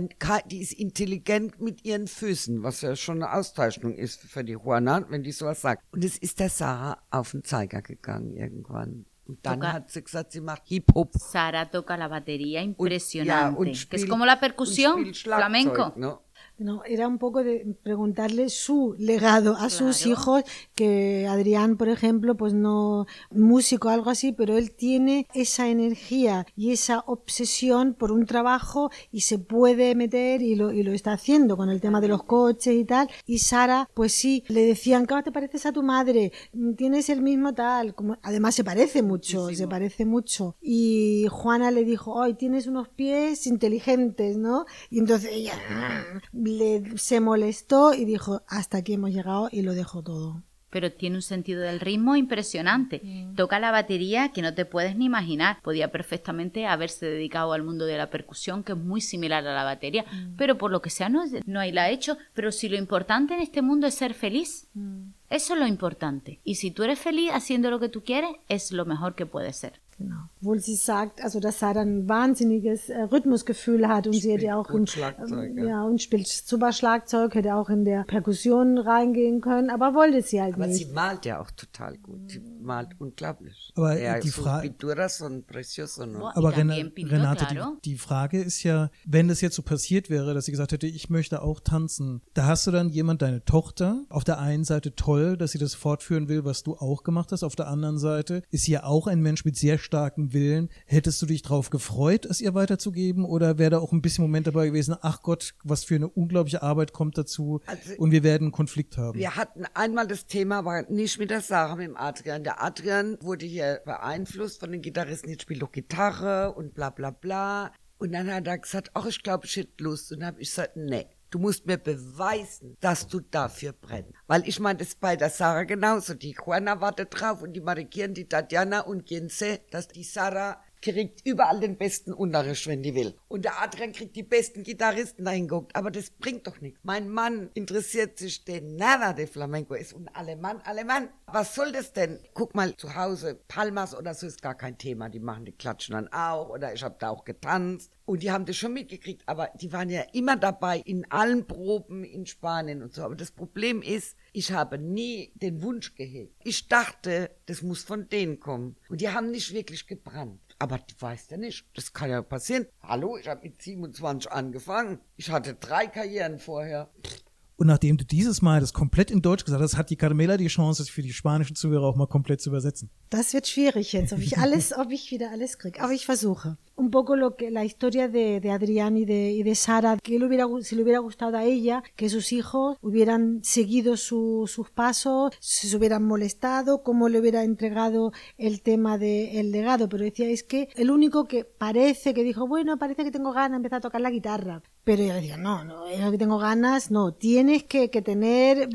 die ist intelligent mit ihren Füßen, was ja schon eine Auszeichnung ist für die Juana, wenn die sowas sagt. Und es ist der Sarah auf den Zeiger gegangen irgendwann. Und dann Sogar- hat sie gesagt, sie macht Hip-Hop. Sara toca la batería Und- impresionante, und que es spielt- como la percusión spielt flamenco. Ne? No, era un poco de preguntarle su legado a sus hijos, que Adrián, por ejemplo, pues no músico algo así, pero él tiene esa energía y esa obsesión por un trabajo y se puede meter y lo, y lo está haciendo con el tema de los coches y tal. Y Sara, pues sí, le decían, ¿cómo te pareces a tu madre? Tienes el mismo tal. Como, además se parece mucho, se parece mucho. Y Juana le dijo, ay, tienes unos pies inteligentes, ¿no? Y entonces ella le, se molestó y dijo, hasta aquí hemos llegado y lo dejo todo. Pero tiene un sentido del ritmo impresionante. Toca la batería que no te puedes ni imaginar. Podía perfectamente haberse dedicado al mundo de la percusión, que es muy similar a la batería. Pero por lo que sea, no, no la ha hecho. Pero si lo importante en este mundo es ser feliz, eso es lo importante. Y si tú eres feliz haciendo lo que tú quieres, es lo mejor que puedes ser. Genau. Obwohl sie sagt, also dass Sarah ein wahnsinniges äh, Rhythmusgefühl hat und sie hätte auch gut in, Schlagzeug, ähm, ja. ja. und spielt super Schlagzeug, hätte auch in der Perkussion reingehen können, aber wollte sie halt Aber nicht. sie malt ja auch total gut. Sie malt unglaublich. Aber ja, die sus Fra- pinturas son preciosas, ¿no? Boah. Aber pintó, Renate, claro. die, die Frage ist ja, wenn das jetzt so passiert wäre, dass sie gesagt hätte, ich möchte auch tanzen, da hast du dann jemand, deine Tochter, auf der einen Seite toll, dass sie das fortführen will, was du auch gemacht hast, auf der anderen Seite ist sie ja auch ein Mensch mit sehr starkem Willen. Hättest du dich drauf gefreut, es ihr weiterzugeben oder wäre da auch ein bisschen Moment dabei gewesen, ach Gott, was für eine unglaubliche Arbeit kommt dazu Also- und wir werden einen Konflikt haben? Wir hatten einmal das Thema, aber nicht mit der Sarah, mit dem Adrian. Der Adrian wurde hier beeinflusst von den Gitarristen, jetzt spielt doch Gitarre und bla bla bla. Und dann hat er gesagt, ach, ich glaube, ich hätte Lust. Und dann habe ich gesagt, nee. Du musst mir beweisen, dass du dafür brennst. Weil ich meine, das ist bei der Sarah genauso. Die Juana wartet drauf und die marikieren die Tatjana und Gense, dass die Sarah kriegt überall den besten Unterricht, wenn die will. Und der Adrian kriegt die besten Gitarristen dahin guckt. Aber das bringt doch nichts. Mein Mann interessiert sich den nada de Flamenco ist und Alemann, Alemann. Was soll das denn? Guck mal, zu Hause, Palmas oder so ist gar kein Thema. Die machen, die klatschen dann auch. Oder ich habe da auch getanzt. Und die haben das schon mitgekriegt. Aber die waren ja immer dabei in allen Proben in Spanien und so. Aber das Problem ist, ich habe nie den Wunsch gehegt. Ich dachte, das muss von denen kommen. Und die haben nicht wirklich gebrannt. Aber du weißt ja nicht, das kann ja passieren. Hallo, ich habe mit 27 angefangen. Ich hatte drei Karrieren vorher. Und nachdem du dieses Mal das komplett in Deutsch gesagt hast, hat die Carmela die Chance, das für die spanischen Zuhörer auch mal komplett zu übersetzen. Das wird schwierig jetzt, ob ich alles, ob ich wieder alles kriege. Aber ich versuche. Un poco lo que la historia de, de Adrián y de, y de Sara, que le hubiera, si le hubiera gustado a ella que sus hijos hubieran seguido su- sus pasos, si se hubieran molestado, cómo le hubiera entregado el tema del legado. Pero decía, es que el único que parece que dijo, bueno, parece que tengo ganas de empezar a tocar la guitarra. Pero ella decía, no, no, es lo que tengo ganas, no, tienes que, que tener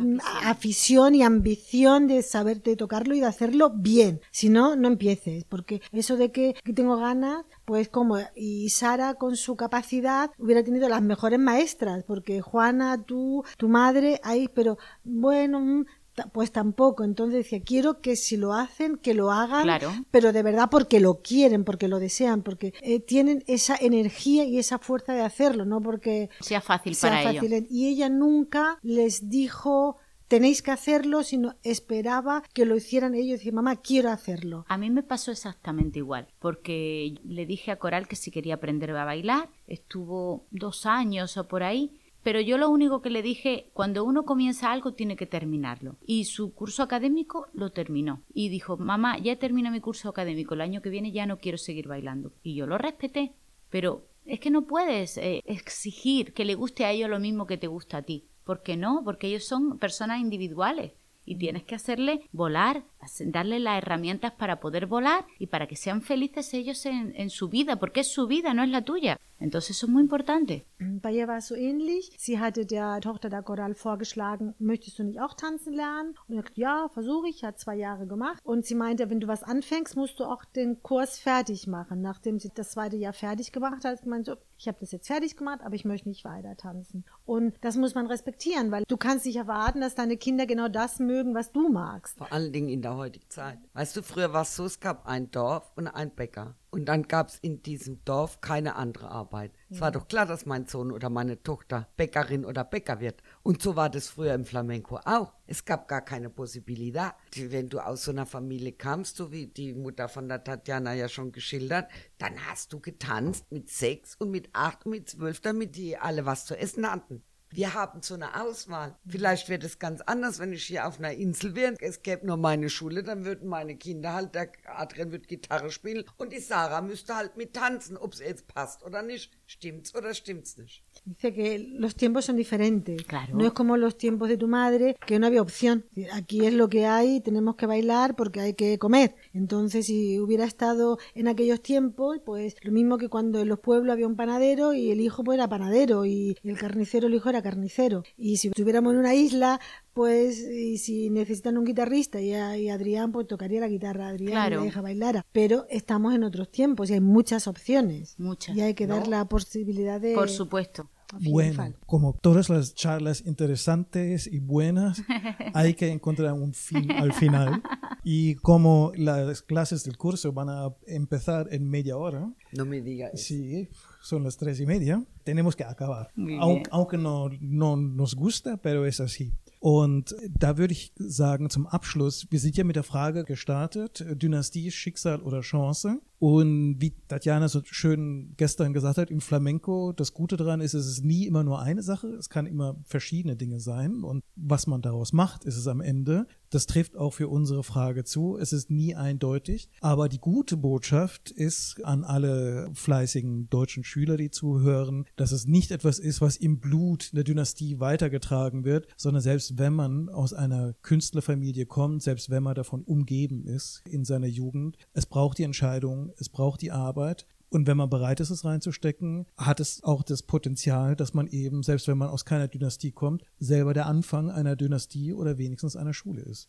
afición y ambición de saber de tocarlo y de hacerlo bien. Si no, no empieces, porque eso de que, que tengo ganas, pues como, y Sara con su capacidad hubiera tenido las mejores maestras, porque Juana, tú, tu madre, ahí, pero bueno, mm, pues tampoco. Entonces decía, quiero que si lo hacen, que lo hagan, Claro. pero de verdad porque lo quieren, porque lo desean, porque eh, tienen esa energía y esa fuerza de hacerlo, no porque Sea fácil sea para fácil. ellos. Y ella nunca les dijo tenéis que hacerlo, sino esperaba que lo hicieran ellos decía, mamá, quiero hacerlo. A mí me pasó exactamente igual, porque le dije a Coral que si quería aprender a bailar, estuvo dos años o por ahí, pero yo lo único que le dije, cuando uno comienza algo tiene que terminarlo. Y su curso académico lo terminó. Y dijo, mamá, ya termina mi curso académico, el año que viene ya no quiero seguir bailando. Y yo lo respeté, pero es que no puedes eh, exigir que le guste a ellos lo mismo que te gusta a ti. ¿Por qué no? Porque ellos son personas individuales y tienes que hacerle volar, darle las herramientas para poder volar y para que sean felices ellos en, en su vida, porque es su vida, no es la tuya. Entonces eso es muy importante. Bei ihr war es so ähnlich. Sie hatte der Tochter der Coral vorgeschlagen, möchtest du nicht auch tanzen lernen? Und ich ja, versuche ich, hat zwei Jahre gemacht. Und sie meinte, wenn du was anfängst, musst du auch den Kurs fertig machen. Nachdem sie das zweite Jahr fertig gemacht hat, meinte ich habe das jetzt fertig gemacht, aber ich möchte nicht weiter tanzen. Und das muss man respektieren, weil du kannst nicht erwarten, dass deine Kinder genau das mögen, was du magst. Vor allen Dingen in der heutigen Zeit. Weißt du, früher war es so, es gab ein Dorf und ein Bäcker. Und dann gab es in diesem Dorf keine andere Arbeit. Es war doch klar, dass mein Sohn oder meine Tochter Bäckerin oder Bäcker wird. Und so war das früher im Flamenco auch. Es gab gar keine Possibilität. Wenn du aus so einer Familie kamst, so wie die Mutter von der Tatjana ja schon geschildert, dann hast du getanzt mit sechs und mit acht und mit zwölf, damit die alle was zu essen hatten. Wir haben so eine Auswahl. Vielleicht wäre das ganz anders, wenn ich hier auf einer Insel wäre. Es gäbe nur meine Schule, dann würden meine Kinder halt, der Adrian würde Gitarre spielen und die Sarah müsste halt mit tanzen, ob es jetzt passt oder nicht. Stimmt's oder stimmt's nicht? Dice que los tiempos son diferentes. Claro. No es como los tiempos de tu madre, que no había opción. Aquí es lo que hay, tenemos que bailar porque hay que comer. Entonces, si hubiera estado en aquellos tiempos, pues lo mismo que cuando en los pueblos había un panadero y el hijo pues era panadero y el carnicero, el hijo era carnicero. Y si estuviéramos en una isla, pues y si necesitan un guitarrista y, a- y Adrián pues tocaría la guitarra Adrián Claro. y la hija bailara. Pero estamos en otros tiempos y hay muchas opciones. Muchas, Y hay que dar ¿no? la posibilidad de... Por supuesto. Bueno, como todas las charlas interesantes y buenas, hay que encontrar un fin al final. Y como las clases del curso van a empezar en media hora, No me digas eso. sí, son las tres y media, tenemos que acabar. Muy Au- bien. Aunque no, no nos gusta, pero es así. Und da würde ich sagen, zum Abschluss, wir sind ja mit der Frage gestartet, äh, Dynastie, Schicksal oder Chance. Und wie Tatjana so schön gestern gesagt hat, im Flamenco, das Gute daran ist, es ist nie immer nur eine Sache, es kann immer verschiedene Dinge sein. Und was man daraus macht, ist es am Ende. Das trifft auch für unsere Frage zu. Es ist nie eindeutig. Aber die gute Botschaft ist an alle fleißigen deutschen Schüler, die zuhören, dass es nicht etwas ist, was im Blut der Dynastie weitergetragen wird, sondern selbst wenn man aus einer Künstlerfamilie kommt, selbst wenn man davon umgeben ist in seiner Jugend, es braucht die Entscheidung, es braucht die Arbeit. Und wenn man bereit ist, es reinzustecken, hat es auch das Potenzial, dass man eben, selbst wenn man aus keiner Dynastie kommt, selber der Anfang einer Dynastie oder wenigstens einer Schule ist.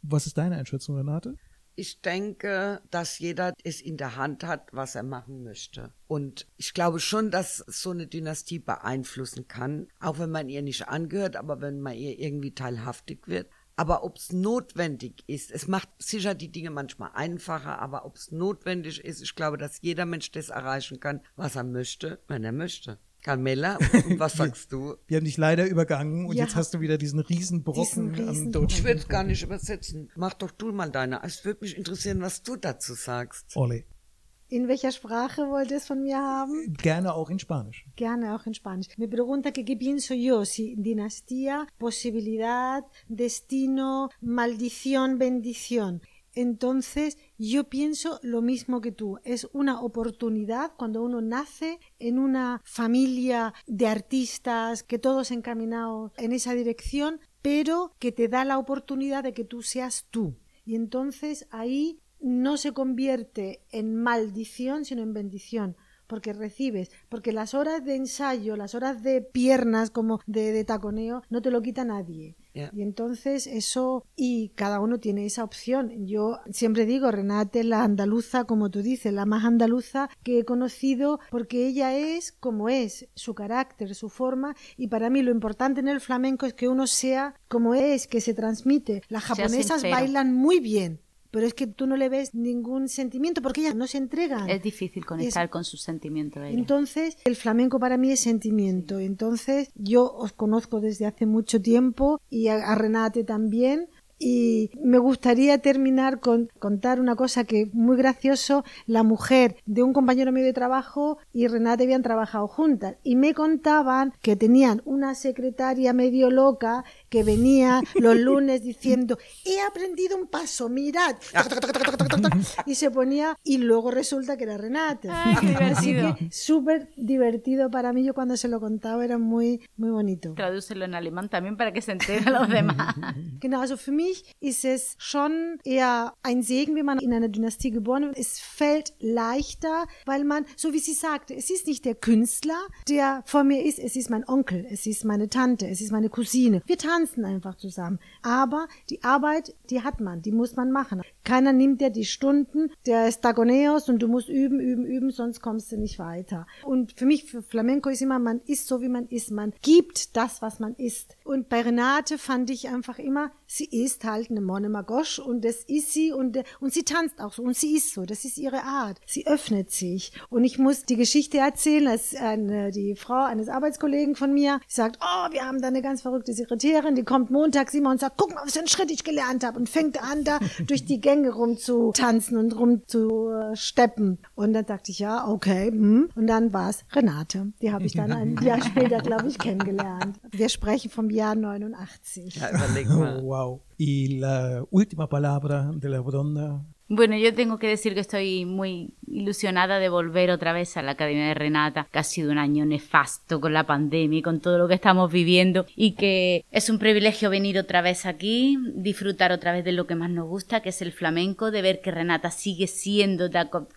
Was ist deine Einschätzung, Renate? Ich denke, dass jeder es in der Hand hat, was er machen möchte. Und ich glaube schon, dass so eine Dynastie beeinflussen kann, auch wenn man ihr nicht angehört, aber wenn man ihr irgendwie teilhaftig wird. Aber ob es notwendig ist, es macht sicher die Dinge manchmal einfacher, aber ob es notwendig ist, ich glaube, dass jeder Mensch das erreichen kann, was er möchte, wenn er möchte. Carmela, was sagst du? Wir haben dich leider übergangen und Ja. jetzt hast du wieder diesen riesen Brocken Diesen am riesen- deutschen. Ich würde es gar nicht übersetzen. Mach doch du mal deine. Es würde mich interessieren, was du dazu sagst. Ole. ¿En welcher Sprache wollt ihr es von mir haben? Gerne auch in Spanisch. Gerne auch en Spanisch. Me pregunta que qué pienso yo, si dinastía, posibilidad, destino, maldición, bendición. Entonces, yo pienso lo mismo que tú. Es una oportunidad cuando uno nace en una familia de artistas, que todos encaminados en esa dirección, pero que te da la oportunidad de que tú seas tú. Y entonces ahí no se convierte en maldición, sino en bendición porque recibes, porque las horas de ensayo, las horas de piernas como de, de taconeo, no te lo quita nadie. Y entonces eso, y cada uno tiene esa opción. Yo siempre digo, Renate es la andaluza, como tú dices, la más andaluza que he conocido, porque ella es como es, su carácter, su forma, y para mí lo importante en el flamenco es que uno sea como es, que se transmite. Las japonesas bailan muy bien. Pero es que tú no le ves ningún sentimiento porque ellas no se entregan. Es difícil conectar con sus sentimientos de ella. Entonces, el flamenco para mí es sentimiento. Entonces, yo os conozco desde hace mucho tiempo y a, Renate también. Y me gustaría terminar con contar una cosa que muy gracioso. La mujer de un compañero mío de trabajo y Renate habían trabajado juntas y me contaban que tenían una secretaria medio loca que venía los lunes diciendo, he aprendido un paso, mirad. y se ponía, y luego resulta que era Renate. Ay, qué Así que súper divertido para mí. Yo cuando se lo contaba era muy, muy bonito. Tradúcelo en alemán también para que se enteren los demás. Genau, also für mich ist es schon eher ein Segen, wenn man in einer Dynastie geboren wird. Es fällt leichter, weil man, so wie sie sagte, es ist nicht der Künstler, der vor mir ist, es ist mein Onkel, es ist meine Tante, es ist meine Cousine. Wir tanzen einfach zusammen. Aber die Arbeit, die hat man, die muss man machen. Keiner nimmt dir die Stunden der Stagoneos und du musst üben, üben, üben, sonst kommst du nicht weiter. Und für mich, für Flamenco ist immer, man ist so, wie man ist. Man gibt das, was man ist. Und bei Renate fand ich einfach immer, sie ist halt eine Monne Magosch und das ist sie und, und sie tanzt auch so und sie ist so. Das ist ihre Art. Sie öffnet sich. Und ich muss die Geschichte erzählen, als eine, die Frau eines Arbeitskollegen von mir sagt, oh, wir haben da eine ganz verrückte Sekretärin, die kommt montags immer und sagt, guck mal, was für einen Schritt ich gelernt habe und fängt an, da durch die Gänge rumzutanzen und rumzusteppen. Und dann dachte ich, ja, okay. Hm. Und dann war es Renate. Die habe ich dann ein Jahr später, glaube ich, kennengelernt. Wir sprechen vom Jahr 89. Ja, überleg mal. Oh, wow. Y la última palabra de la donna Bueno, yo tengo que decir que estoy muy ilusionada de volver otra vez a la Academia de Renata, que ha sido un año nefasto con la pandemia y con todo lo que estamos viviendo y que es un privilegio venir otra vez aquí, disfrutar otra vez de lo que más nos gusta, que es el flamenco, de ver que Renata sigue siendo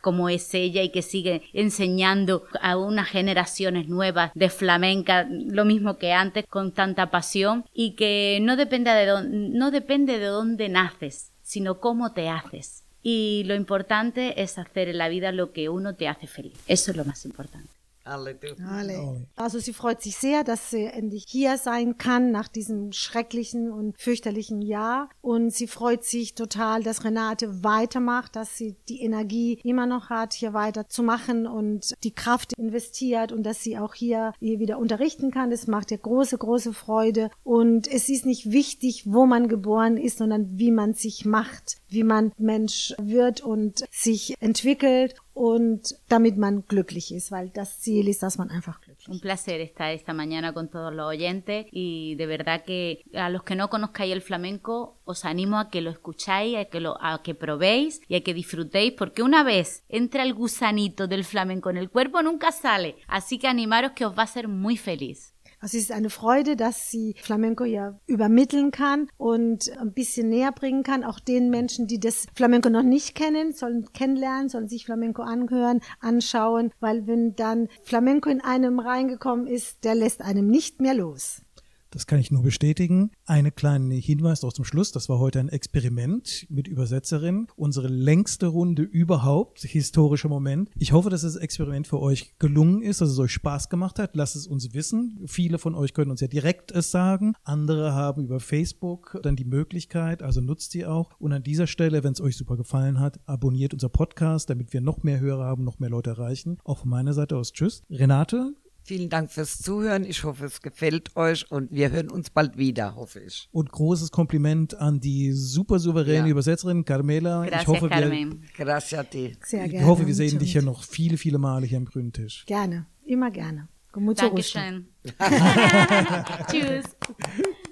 como es ella y que sigue enseñando a unas generaciones nuevas de flamenca lo mismo que antes con tanta pasión y que no depende de dónde, no depende de dónde naces, sino cómo te haces. Y lo importante es hacer en la vida lo que uno te hace feliz. Eso es lo más importante. Alle du. Alle. Also sie freut sich sehr, dass sie endlich hier sein kann nach diesem schrecklichen und fürchterlichen Jahr. Und sie freut sich total, dass Renate weitermacht, dass sie die Energie immer noch hat, hier weiterzumachen und die Kraft investiert und dass sie auch hier, hier wieder unterrichten kann. Das macht ihr große, große Freude. Und es ist nicht wichtig, wo man geboren ist, sondern wie man sich macht, wie man Mensch wird und sich entwickelt und damit man glücklich ist, weil das Ziel ist, dass man einfach glücklich Un placer estar esta mañana con todos los oyentes y de verdad que a los que no conozcáis el flamenco os animo a que lo escucháis, a que lo a que probéis y a que disfrutéis porque una vez entra el gusanito del flamenco en el cuerpo nunca sale, así que animaros que os va a hacer muy feliz. Also es ist eine Freude, dass sie Flamenco ja übermitteln kann und ein bisschen näher bringen kann. Auch den Menschen, die das Flamenco noch nicht kennen, sollen kennenlernen, sollen sich Flamenco anhören, anschauen, weil wenn dann Flamenco in einem reingekommen ist, der lässt einem nicht mehr los. Das kann ich nur bestätigen. Eine kleine Hinweis noch zum Schluss. Das war heute ein Experiment mit Übersetzerin. Unsere längste Runde überhaupt. Historischer Moment. Ich hoffe, dass das Experiment für euch gelungen ist, dass es euch Spaß gemacht hat. Lasst es uns wissen. Viele von euch können uns ja direkt es sagen. Andere haben über Facebook dann die Möglichkeit. Also nutzt die auch. Und an dieser Stelle, wenn es euch super gefallen hat, abonniert unser Podcast, damit wir noch mehr Hörer haben, noch mehr Leute erreichen. Auch von meiner Seite aus. Tschüss. Renate, Vielen Dank fürs Zuhören. Ich hoffe, es gefällt euch und wir hören uns bald wieder, hoffe ich. Und großes Kompliment an die super souveräne Ja. Übersetzerin Carmela. Gracias, ich hoffe, wir, Carmen. Gracias a ti. Sehr ich gerne. hoffe, wir sehen dich ja noch viele, viele Male hier am grünen Tisch. Gerne, immer gerne. Dankeschön. Tschüss.